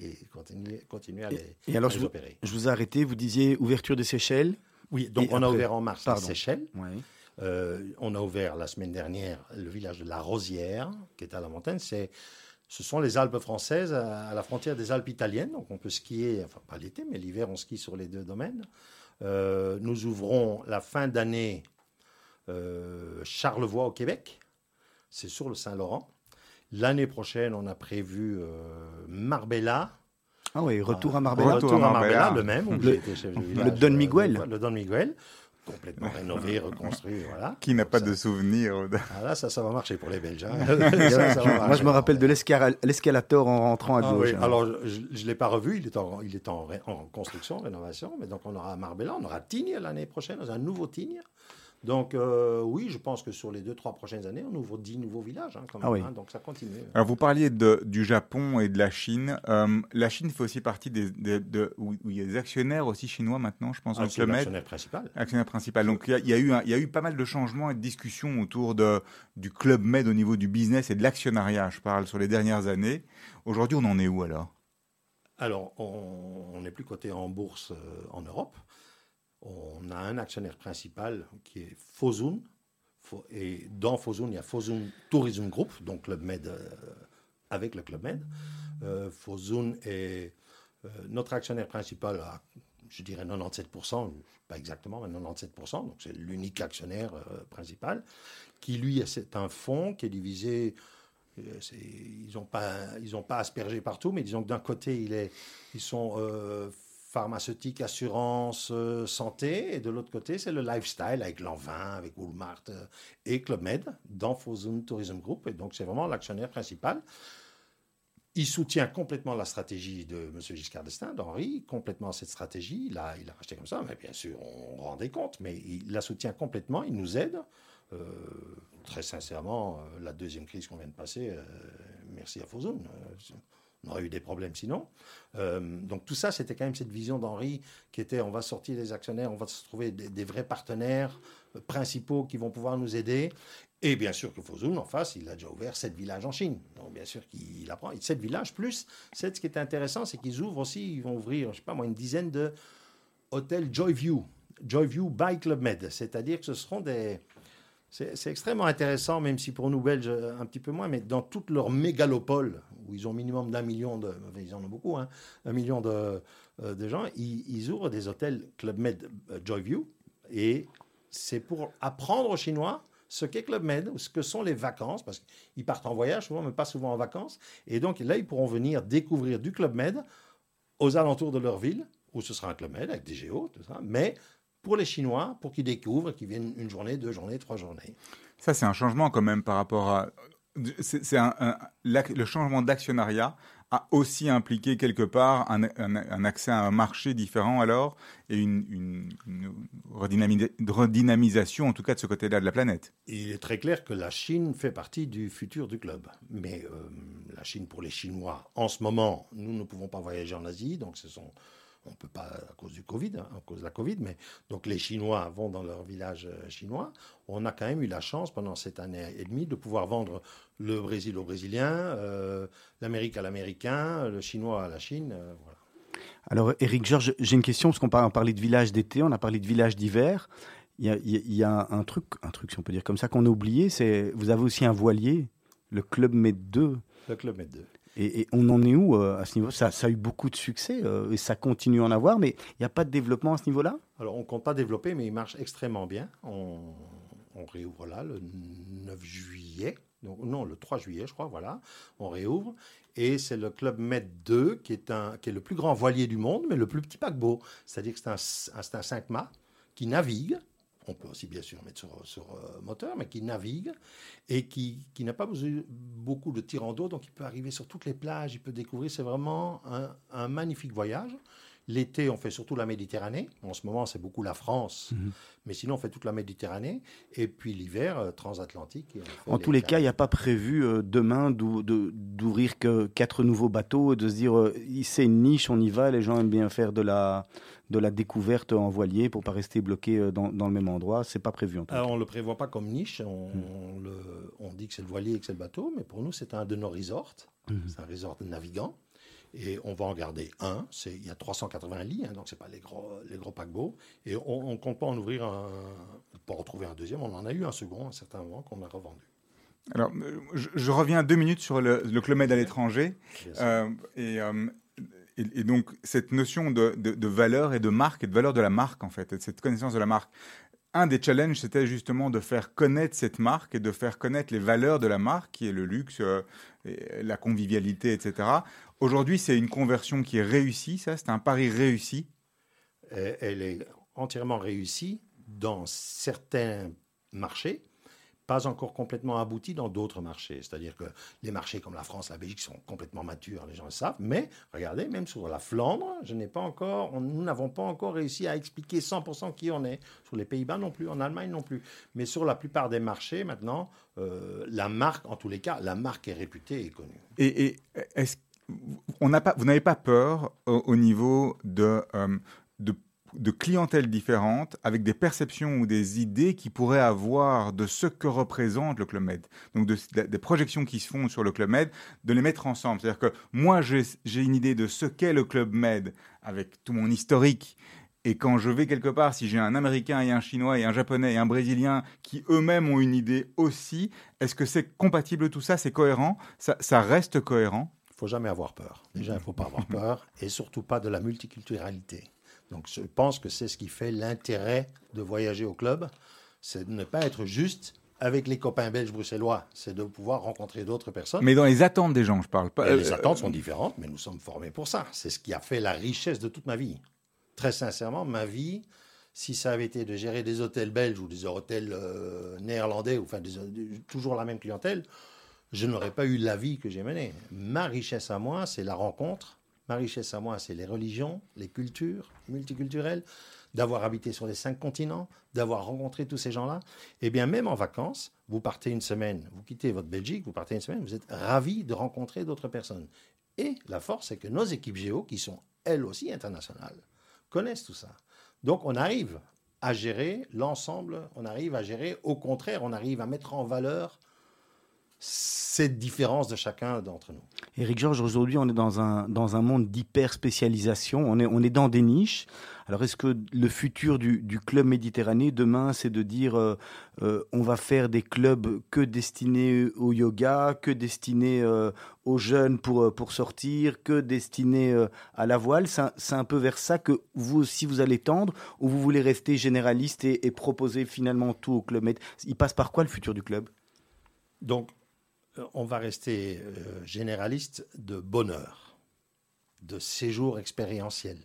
et, et continuer, continuer à les, Et alors, à je les vous, opérer. je vous ai arrêté, vous disiez ouverture des Seychelles. Oui, donc on a ouvert en mars Pardon. les Seychelles. Ouais. Euh, on a ouvert la semaine dernière le village de La Rosière, qui est à la montagne. C'est, ce sont les Alpes françaises à, à la frontière des Alpes italiennes. Donc on peut skier, enfin pas l'été, mais l'hiver on skie sur les deux domaines. Euh, nous ouvrons la fin d'année euh, Charlevoix au Québec. C'est sur le Saint-Laurent. L'année prochaine, on a prévu euh, Marbella. Ah oui, retour à Marbella. Retour Retour à Marbella, Marbella. le même, où Le- j'ai été chef de village. le Don Miguel. Le Don Miguel, complètement rénové, reconstruit, voilà. Qui n'a pas ça- de souvenir de- ah là, ça, ça va marcher pour les Belges. hein. Ça, ça va Moi, je me rappelle de l'escalator en rentrant à Ah gauche. oui, hein. alors je ne l'ai pas revu, il est, en, il est en, construction, rénovation, mais donc on aura Marbella, on aura Tignes l'année prochaine, un nouveau Tignes. Donc euh, oui, je pense que sur les deux, trois prochaines années, on ouvre 10 nouveaux villages, hein, quand même, Ah oui. hein, donc ça continue. Alors, vous parliez de, du Japon et de la Chine. Euh, la Chine fait aussi partie des, des- de, où, où il y a des actionnaires aussi chinois maintenant, je pense, Ah, le c'est Club Med. l'actionnaire principal. Actionnaire principal. Donc il y, a, il y a eu un- il y a eu pas mal de changements et de discussions autour de, du Club Med au niveau du business et de l'actionnariat, je parle, sur les dernières années. Aujourd'hui, on en est où alors? Alors, on n'est plus coté en bourse euh, en Europe. On a un actionnaire principal qui est Fosun. Fo- Et dans Fosun, il y a Fosun Tourism Group, donc Club Med euh, avec le Club Med. Euh, Fosun est euh, notre actionnaire principal à, je dirais 97%, pas exactement, mais 97%, donc c'est l'unique actionnaire euh, principal, qui lui, c'est un fonds qui est divisé ils n'ont pas, pas aspergé partout, mais disons que d'un côté, ils sont pharmaceutiques, assurance, euh, santé, et de l'autre côté, c'est le lifestyle avec l'envin, avec Walmart euh, et Club Med dans Fosun Tourism Group. Et donc, c'est vraiment l'actionnaire principal. il soutient complètement la stratégie de M. Giscard d'Estaing, d'Henri, complètement cette stratégie. Là, il a racheté comme ça, mais bien sûr, on rendait compte, mais il la soutient complètement, il nous aide. Euh, très sincèrement, la deuxième crise qu'on vient de passer, merci à Fozoun. On aurait eu des problèmes sinon. donc tout ça, c'était quand même cette vision d'Henri qui était on va sortir les actionnaires, on va se trouver des, des vrais partenaires principaux qui vont pouvoir nous aider. Et bien sûr que Fozoun, en face, il a déjà ouvert sept villages en Chine. Donc bien sûr qu'il apprend. Sept villages plus. Sept, ce qui est intéressant, c'est qu'ils ouvrent aussi, ils vont ouvrir, je sais pas moi, une dizaine de hôtels Joyview. Joyview by Club Med. C'est-à-dire que ce seront des... C'est extrêmement intéressant, même si pour nous Belges, un petit peu moins, mais dans toute leur mégalopole, où ils ont minimum d'un million de... Ils en ont beaucoup, hein, un million de, euh, gens, ils, ouvrent des hôtels Club Med euh, Joyview. Et c'est pour apprendre aux Chinois ce qu'est Club Med, ce que sont les vacances, parce qu'ils partent en voyage souvent, mais pas souvent en vacances. Et donc là, ils pourront venir découvrir du Club Med aux alentours de leur ville, où ce sera un Club Med avec des géos, tout ça, mais pour les Chinois, pour qu'ils découvrent, qu'ils viennent une journée, deux journées, trois journées. Ça, c'est un changement quand même par rapport à... C'est le changement d'actionnariat a aussi impliqué quelque part un, accès à un marché différent alors et une, redynamisation en tout cas de ce côté-là de la planète. Il est très clair que la Chine fait partie du futur du club. Mais euh, la Chine pour les Chinois, en ce moment, nous ne pouvons pas voyager en Asie, donc ce sont on ne peut pas à cause du Covid, hein, à cause de la Covid, mais donc les Chinois vont dans leur village euh, chinois. On a quand même eu la chance pendant cette année et demie de pouvoir vendre le Brésil aux Brésiliens, euh, l'Amérique à l'Américain, le Chinois à la Chine. Euh, voilà. Alors, Eric Georges, j'ai une question, parce qu'on a parlé de village d'été, on a parlé de village d'hiver. Il y, a, un truc, un truc, si on peut dire comme ça, qu'on a oublié, c'est vous avez aussi un voilier, le Club Med 2. Le Club Med 2. Et, on en est où euh, à ce niveau? Ça, a eu beaucoup de succès euh, et ça continue à en avoir, mais il n'y a pas de développement à ce niveau-là? Alors, on ne compte pas développer, mais il marche extrêmement bien. On, réouvre là le 9 juillet. Donc, non, le 3 juillet, je crois, voilà. On réouvre. Et c'est le Club Med 2 qui est, un, qui est le plus grand voilier du monde, mais le plus petit paquebot. C'est-à-dire que c'est un, un, un 5 mâts qui navigue on peut aussi bien sûr mettre sur, euh, moteur, mais qui navigue et qui, n'a pas besoin beaucoup de tirant d'eau, donc il peut arriver sur toutes les plages, il peut découvrir. C'est vraiment un, magnifique voyage. L'été, on fait surtout la Méditerranée. En ce moment, c'est beaucoup la France, mhm. mais sinon, on fait toute la Méditerranée. Et puis l'hiver, euh, transatlantique. En tous les cas, il n'y a pas prévu euh, demain d'ouvrir que quatre nouveaux bateaux et de se dire c'est une niche, on y va, les gens aiment bien faire de la, de la découverte en voilier pour pas rester bloqué euh, dans, le même endroit. C'est pas prévu en tout cas. On le prévoit pas comme niche. On, hmm. le, on dit que c'est le voilier et que c'est le bateau, mais pour nous c'est un de nos resorts. Hmm. C'est un resort de navigants. Et on va en garder un. Il y a 380 lits, hein, donc c'est pas les gros, les gros paquebots. Et on ne compte pas en ouvrir un, pour retrouver un deuxième. On en a eu un second à un certain moment qu'on a revendu. Alors, je, reviens deux minutes sur le, le Med à l'étranger. Euh, et euh, et, donc, cette notion de, valeur et de marque, et de valeur de la marque, en fait, et de cette connaissance de la marque. Un des challenges, c'était justement de faire connaître cette marque et de faire connaître les valeurs de la marque, qui est le luxe, euh, la convivialité, etc. Aujourd'hui, c'est une conversion qui est réussie, ça, c'est un pari réussi? Elle est entièrement réussie dans certains marchés pas encore complètement abouti dans d'autres marchés. C'est-à-dire que les marchés comme la France, la Belgique sont complètement matures, les gens le savent. Mais regardez, même sur la Flandre, je n'ai pas encore, nous n'avons pas encore réussi à expliquer 100% qui on est. Sur les Pays-Bas non plus, en Allemagne non plus. Mais sur la plupart des marchés maintenant, euh, la marque, en tous les cas, la marque est réputée et connue. Et, est-ce on n'a pas, vous n'avez pas peur au, niveau de, euh, de clientèles différentes avec des perceptions ou des idées qui pourraient avoir de ce que représente le Club Med. Donc des projections qui se font sur le Club Med, de les mettre ensemble. C'est-à-dire que moi, j'ai une idée de ce qu'est le Club Med avec tout mon historique. Et quand je vais quelque part, si j'ai un Américain et un Chinois et un Japonais et un Brésilien qui eux-mêmes ont une idée aussi, est-ce que c'est compatible tout ça? C'est cohérent? Ça, ça reste cohérent? Il faut jamais avoir peur. Déjà, il ne faut pas avoir peur et surtout pas de la multiculturalité. Donc je pense que c'est ce qui fait l'intérêt de voyager au club, c'est de ne pas être juste avec les copains belges bruxellois, c'est de pouvoir rencontrer d'autres personnes. Mais dans les attentes des gens, je parle pas. les euh, attentes sont différentes, mais nous sommes formés pour ça. C'est ce qui a fait la richesse de toute ma vie. Très sincèrement, ma vie, si ça avait été de gérer des hôtels belges ou des hôtels euh, néerlandais, ou enfin toujours la même clientèle, je n'aurais pas eu la vie que j'ai menée. Ma richesse à moi, c'est la rencontre. Ma richesse à moi, c'est les religions, les cultures multiculturelles, d'avoir habité sur les cinq continents, d'avoir rencontré tous ces gens-là. Et bien, même en vacances, vous partez une semaine, vous quittez votre Belgique, vous partez une semaine, vous êtes ravi de rencontrer d'autres personnes. Et la force, c'est que nos équipes géo, qui sont elles aussi internationales, connaissent tout ça. Donc, on arrive à gérer l'ensemble, on arrive à gérer, au contraire, on arrive à mettre en valeur cette différence de chacun d'entre nous. Éric Georges, aujourd'hui, on est dans un, dans un monde d'hyper spécialisation. On est, on est dans des niches. Alors, est-ce que le futur du, du club Méditerranée demain, c'est de dire euh, euh, on va faire des clubs que destinés au yoga, que destinés euh, aux jeunes pour, euh, pour sortir, que destinés euh, à la voile? C'est un, peu vers ça que vous aussi vous allez tendre? Ou vous voulez rester généraliste et, et proposer finalement tout au club Il passe par quoi le futur du club? Donc, on va rester euh, généraliste de bonheur, de séjour expérientiel.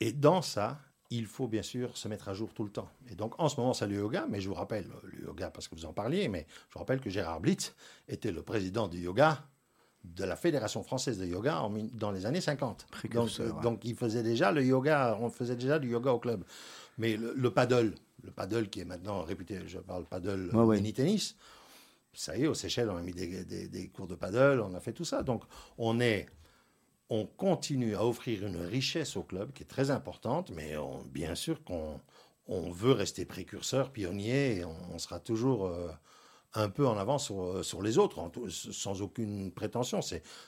Et dans ça, il faut bien sûr se mettre à jour tout le temps. Et donc, en ce moment, c'est le yoga, mais je vous rappelle, euh, le yoga parce que vous en parliez, mais je vous rappelle que Gérard Blitz était le président du yoga de la Fédération française de yoga en dans les années 50. Donc, Précurseur, euh, ouais. donc, il faisait déjà le yoga, on faisait déjà du yoga au club. Mais le, le paddle, le paddle qui est maintenant réputé, je parle paddle Ouais, mini-tennis, y est, aux Seychelles, on a mis des, cours de paddle, on a fait tout ça. Donc, on est, on continue à offrir une richesse au club qui est très importante, mais bien sûr qu'on on veut rester précurseur, pionnier, et on, on sera toujours euh, un peu en avance sur, euh, sur les autres, en sans aucune prétention.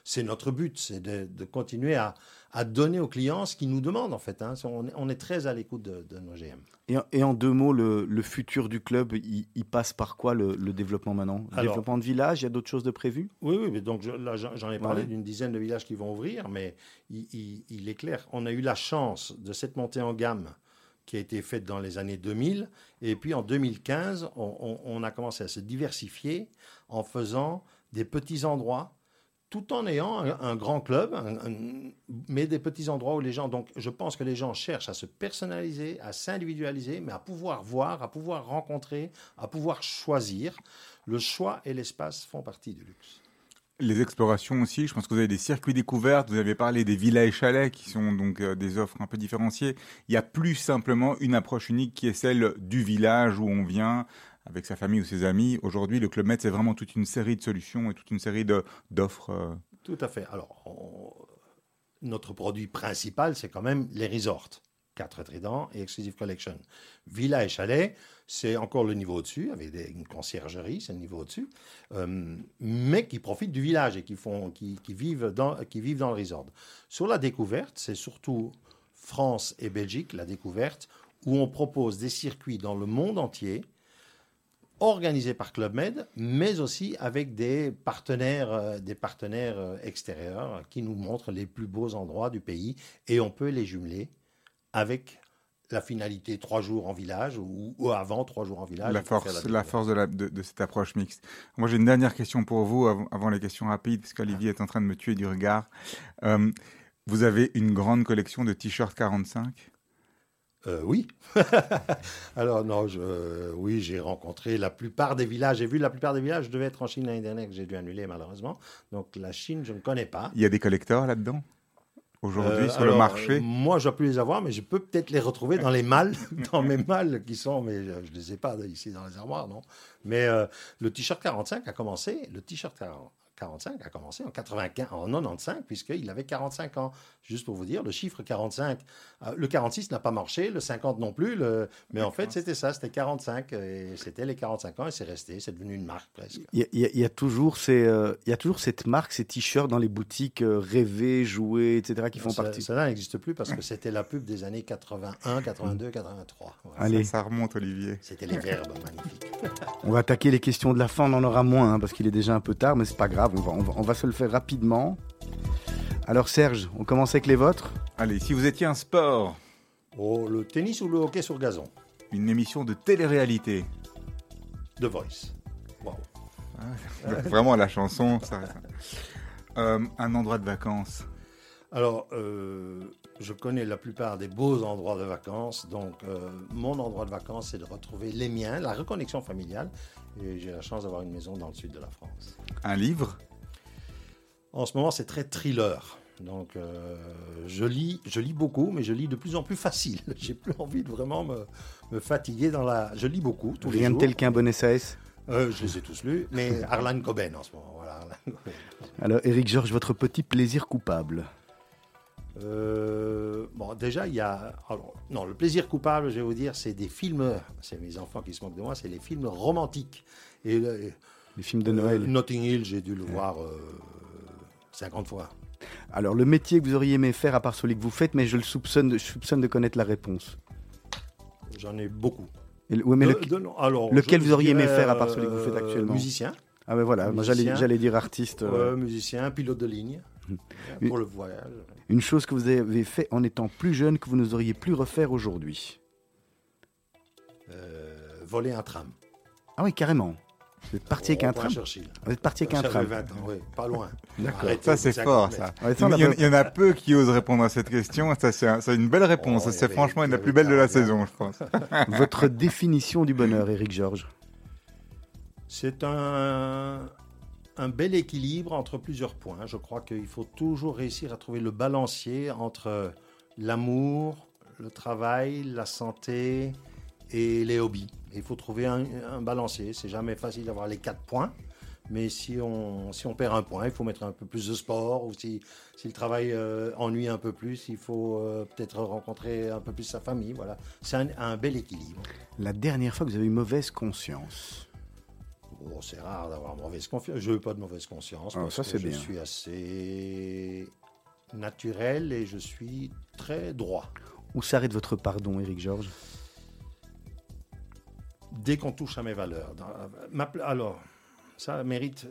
C'est notre but, c'est de, de continuer à, à donner aux clients ce qu'ils nous demandent, en fait. hein. On, est- on est très à l'écoute de, de nos GM. Et, en- et en deux mots, le, le futur du club, il, il passe par quoi le, le développement maintenant? Le Alors- développement de village, il y a d'autres choses de prévues? Oui, oui, mais donc je- là j'en j'en ai parlé Ouais. d'une dizaine de villages qui vont ouvrir, mais il, il- il est clair, on a eu la chance de cette montée en gamme qui a été faite dans les années 2000, et puis en 2015, on, a commencé à se diversifier en faisant des petits endroits, tout en ayant un, grand club, mais des petits endroits où les gens, donc je pense que les gens cherchent à se personnaliser, à s'individualiser, mais à pouvoir voir, à pouvoir rencontrer, à pouvoir choisir. Le choix et l'espace font partie du luxe. Les explorations aussi, je pense que vous avez des circuits découvertes, vous avez parlé des villas et chalets qui sont donc euh, des offres un peu différenciées. Il y a plus simplement une approche unique qui est celle du village où on vient avec sa famille ou ses amis. Aujourd'hui, le Club Med, c'est vraiment toute une série de solutions et toute une série d'offres. euh. Tout à fait. Alors, notre produit principal, c'est quand même les resorts. 4 Tridents et Exclusive Collection. Villa et chalet, c'est encore le niveau au-dessus, avec une conciergerie, c'est le niveau au-dessus, euh, mais qui profitent du village et qui vivent dans le resort. Sur la découverte, c'est surtout France et Belgique, la découverte, où on propose des circuits dans le monde entier, organisés par Club Med, mais aussi avec des partenaires, euh, des partenaires euh, extérieurs qui nous montrent les plus beaux endroits du pays et on peut les jumeler avec la finalité trois jours en village ou, ou avant trois jours en village. la force, la force de, la- de- de cette approche mixte. Moi, j'ai une dernière question pour vous avant, avant les questions rapides, parce qu'Olivier est en train de me tuer du regard. Euh, vous avez une grande collection de t-shirts 45 Euh, oui. Alors non, je, euh, oui, j'ai rencontré la plupart des villages. J'ai vu la plupart des villages. Je devais être en Chine l'année dernière que j'ai dû annuler malheureusement. Donc la Chine, je ne connais pas. Il y a des collecteurs là-dedans? Aujourd'hui, Euh, sur alors, le marché euh, Moi, je ne plus les avoir, mais je peux peut-être les retrouver dans les malles, dans mes malles qui sont, mais je ne les ai pas ici dans les armoires, non. Mais euh, le t-shirt 45 a commencé, le t-shirt 40 45 a commencé en 95, en 95, puisqu'il avait 45 ans. Juste pour vous dire, le chiffre 45, euh, le 46 n'a pas marché, le 50 non plus, le- mais en fait, c'était ça, c'était 45, et c'était les 45 ans, et c'est resté, c'est devenu une marque presque. Il y, a- il y a- il y a toujours ces, euh, il y a toujours cette marque, ces t-shirts dans les boutiques euh, rêvées, jouées, etc. qui font Ça- partie. Cela n'existe plus parce que c'était la pub des années 81, 82, 83. Voilà. Allez, Ça remonte, Olivier. C'était les verbes magnifiques. on va attaquer les questions de la fin. On en aura moins hein, parce qu'il est déjà un peu tard, mais c'est pas grave. On va, on va, on va se le faire rapidement. Alors Serge, on commence avec les vôtres. Allez, si vous étiez un sport, Oh, le tennis ou le hockey sur gazon? Une émission de télé-réalité, The Voice. Wow. vraiment la chanson, ça. Euh, un endroit de vacances, Alors, euh, je connais la plupart des beaux endroits de vacances. Donc, euh, mon endroit de vacances, c'est de retrouver les miens, la reconnexion familiale. Et j'ai la chance d'avoir une maison dans le sud de la France. Un livre? En ce moment, c'est très thriller. Donc, euh, je lis, je lis beaucoup, mais je lis de plus en plus facile. J'ai plus envie de vraiment me, me fatiguer dans la. Je lis beaucoup tous les Rien de jours. tel qu'un bon SAS. Euh, je les ai tous lus, mais Arlan Coben en ce moment. Voilà, Arlan Coben. Alors, Eric Georges, votre petit plaisir coupable Euh, bon, déjà, il y a. alors, non, le plaisir coupable, je vais vous dire, c'est des films. C'est mes enfants qui se moquent de moi, c'est les films romantiques. Et le- Les films de Noël. euh, Notting Hill, j'ai dû le voir euh, 50 fois. Alors, le métier que vous auriez aimé faire à part celui que vous faites, mais je le soupçonne, je soupçonne de connaître la réponse. J'en ai beaucoup. Et le- ouais, mais De- le- de- non, alors, lequel vous auriez aimé faire à part celui que vous faites euh, actuellement? Musicien. Ah ben voilà, j'allais, dire artiste. euh, musicien, pilote de ligne. Pour le voyage. Une chose que vous avez fait en étant plus jeune que vous n'oseriez plus refaire aujourd'hui. Euh, voler un tram. Ah oui, carrément. Vous êtes parti avec un tram. Vous êtes parti avec un tram. 20 ans, oui, pas loin. D'accord. Ça, c'est 50 fort, ça. Ouais, ça, on a il, y en, a peu qui osent répondre à cette question. Ça, c'est un- c'est une belle réponse. Oh, y c'est franchement une avait plus belles de la saison, je pense. Votre définition du bonheur, Eric Georges? C'est un, un bel équilibre entre plusieurs points. Je crois qu'il faut toujours réussir à trouver le balancier entre l'amour, le travail, la santé et les hobbies. Il faut trouver un, un balancier. C'est jamais facile d'avoir les quatre points. Mais si on, si on perd un point, il faut mettre un peu plus de sport. Ou si, si le travail euh, ennuie un peu plus, il faut euh, peut-être rencontrer un peu plus sa famille. Voilà. C'est un, un bel équilibre. La dernière fois que vous avez eu mauvaise conscience. Bon, c'est rare d'avoir mauvaise confiance. Je n'ai pas de mauvaise conscience. Ah, parce ça, que je bien. suis assez naturel et je suis très droit. Où s'arrête votre pardon, Eric Georges? Dès qu'on touche à mes valeurs. Dans- ma pl- alors, ça mérite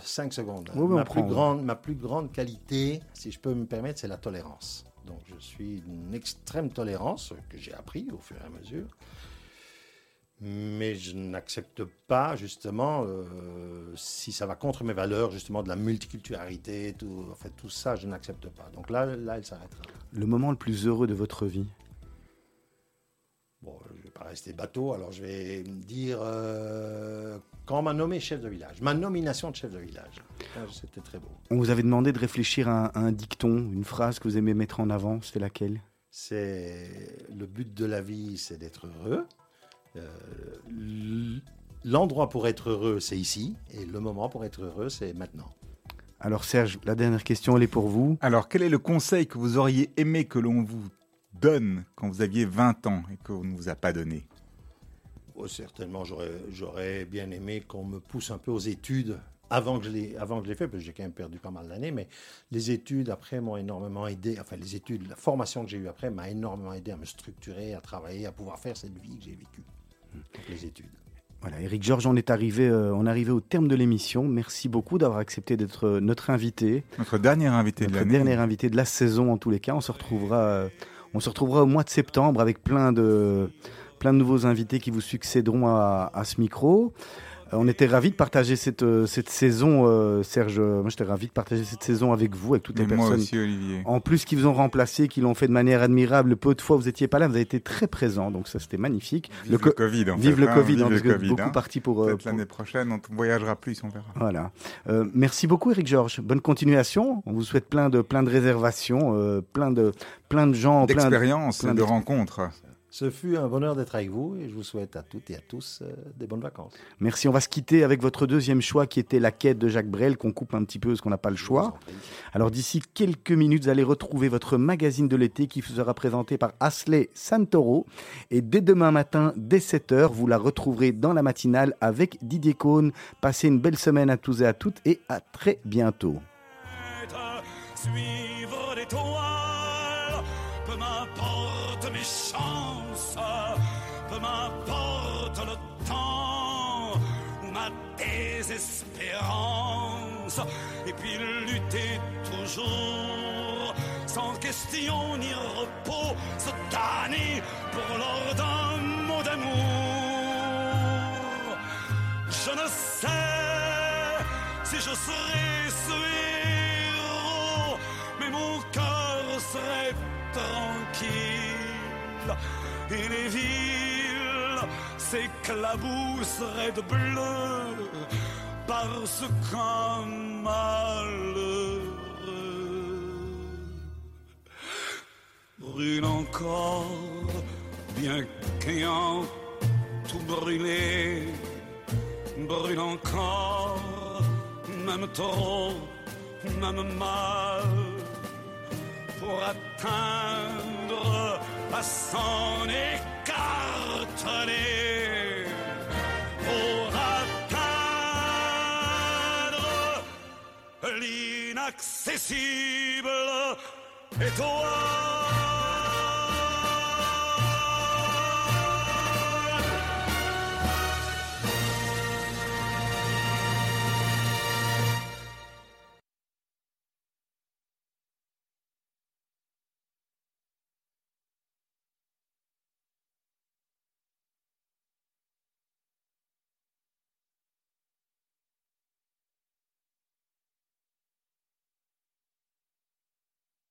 5 secondes. Oui, oui, on ma, prend, plus oui. grande, ma plus grande qualité, si je peux me permettre, c'est la tolérance. Donc, je suis d'une extrême tolérance que j'ai appris au fur et à mesure. Mais je n'accepte pas, justement, euh, si ça va contre mes valeurs, justement, de la multiculturalité, tout, en fait, tout ça, je n'accepte pas. Donc là, là, elle s'arrêtera. Le moment le plus heureux de votre vie? Bon, je ne vais pas rester bateau, alors je vais dire euh, quand on m'a nommé chef de village, ma nomination de chef de village. Ah, C'était très beau. On vous avait demandé de réfléchir à un, à un dicton, une phrase que vous aimez mettre en avant. C'était laquelle? C'est le but de la vie, c'est d'être heureux. Euh, L'endroit pour être heureux, c'est ici, et le moment pour être heureux, c'est maintenant. Alors Serge, la dernière question, elle est pour vous. Alors, quel est le conseil que vous auriez aimé que l'on vous donne quand vous aviez 20 ans et qu'on ne vous a pas donné? Oh, certainement, j'aurais j'aurais bien aimé qu'on me pousse un peu aux études avant que je l'ai avant que je l'ai fait, parce que j'ai quand même perdu pas mal d'années, mais les études après m'ont énormément aidé. Enfin, les études, la formation que j'ai eue après m'a énormément aidé à me structurer, à travailler, à pouvoir faire cette vie que j'ai vécue. Les études. Voilà, Eric Georges, on est arrivé, euh, on est arrivé au terme de l'émission. Merci beaucoup d'avoir accepté d'être euh, notre invité, Notre dernier invité de notre l'année. dernier invité de la saison en tous les cas. On se retrouvera, euh, on se retrouvera au mois de septembre avec plein de, plein de nouveaux invités qui vous succéderont à, à ce micro. Euh, on était ravis de partager cette, euh, cette saison, euh, Serge. Moi, j'étais ravi de partager cette saison avec vous, avec toutes les moi personnes. aussi, Olivier. En plus, qui vous ont remplacé, qui l'ont fait de manière admirable. Le peu de fois vous n'étiez pas là, vous avez été très présent, donc ça c'était magnifique. Vive le, co- Covid, en Vive fait, le hein, Covid, vive hein, le parce que Covid, beaucoup hein. partis pour. Peut-être pour- l'année prochaine, on voyagera plus, on verra. Voilà. Euh, merci beaucoup, Eric Georges. Bonne continuation. On vous souhaite plein de plein de réservations, euh, plein de plein de gens, plein de- plein de rencontres. Ce fut un bonheur d'être avec vous et je vous souhaite à toutes et à tous euh, des bonnes vacances. Merci. On va se quitter avec votre deuxième choix, qui était la quête de Jacques Brel, qu'on coupe un petit peu parce qu'on n'a pas le choix. Alors d'ici quelques minutes, vous allez retrouver votre magazine de l'été qui vous sera présenté par Asley Santoro. Et dès demain matin, dès 7h, vous la retrouverez dans la matinale avec Didier Cohn. Passez une belle semaine à tous et à toutes et à très bientôt. Suivre mes chances, peu m'importe le temps ou ma désespérance, et puis lutter toujours, sans question ni repos, se damner pour l'or d'un mot d'amour. Je ne sais si je serai ce mais mon seraient et les villes s'éclabousseraient de bleu parce qu'un malheureux. Brûle encore, bien qu'ayant tout brûlé, brûle encore, même trop, même mal, pour atteindre à s'en écarteler, pour atteindre l'inaccessible étoile.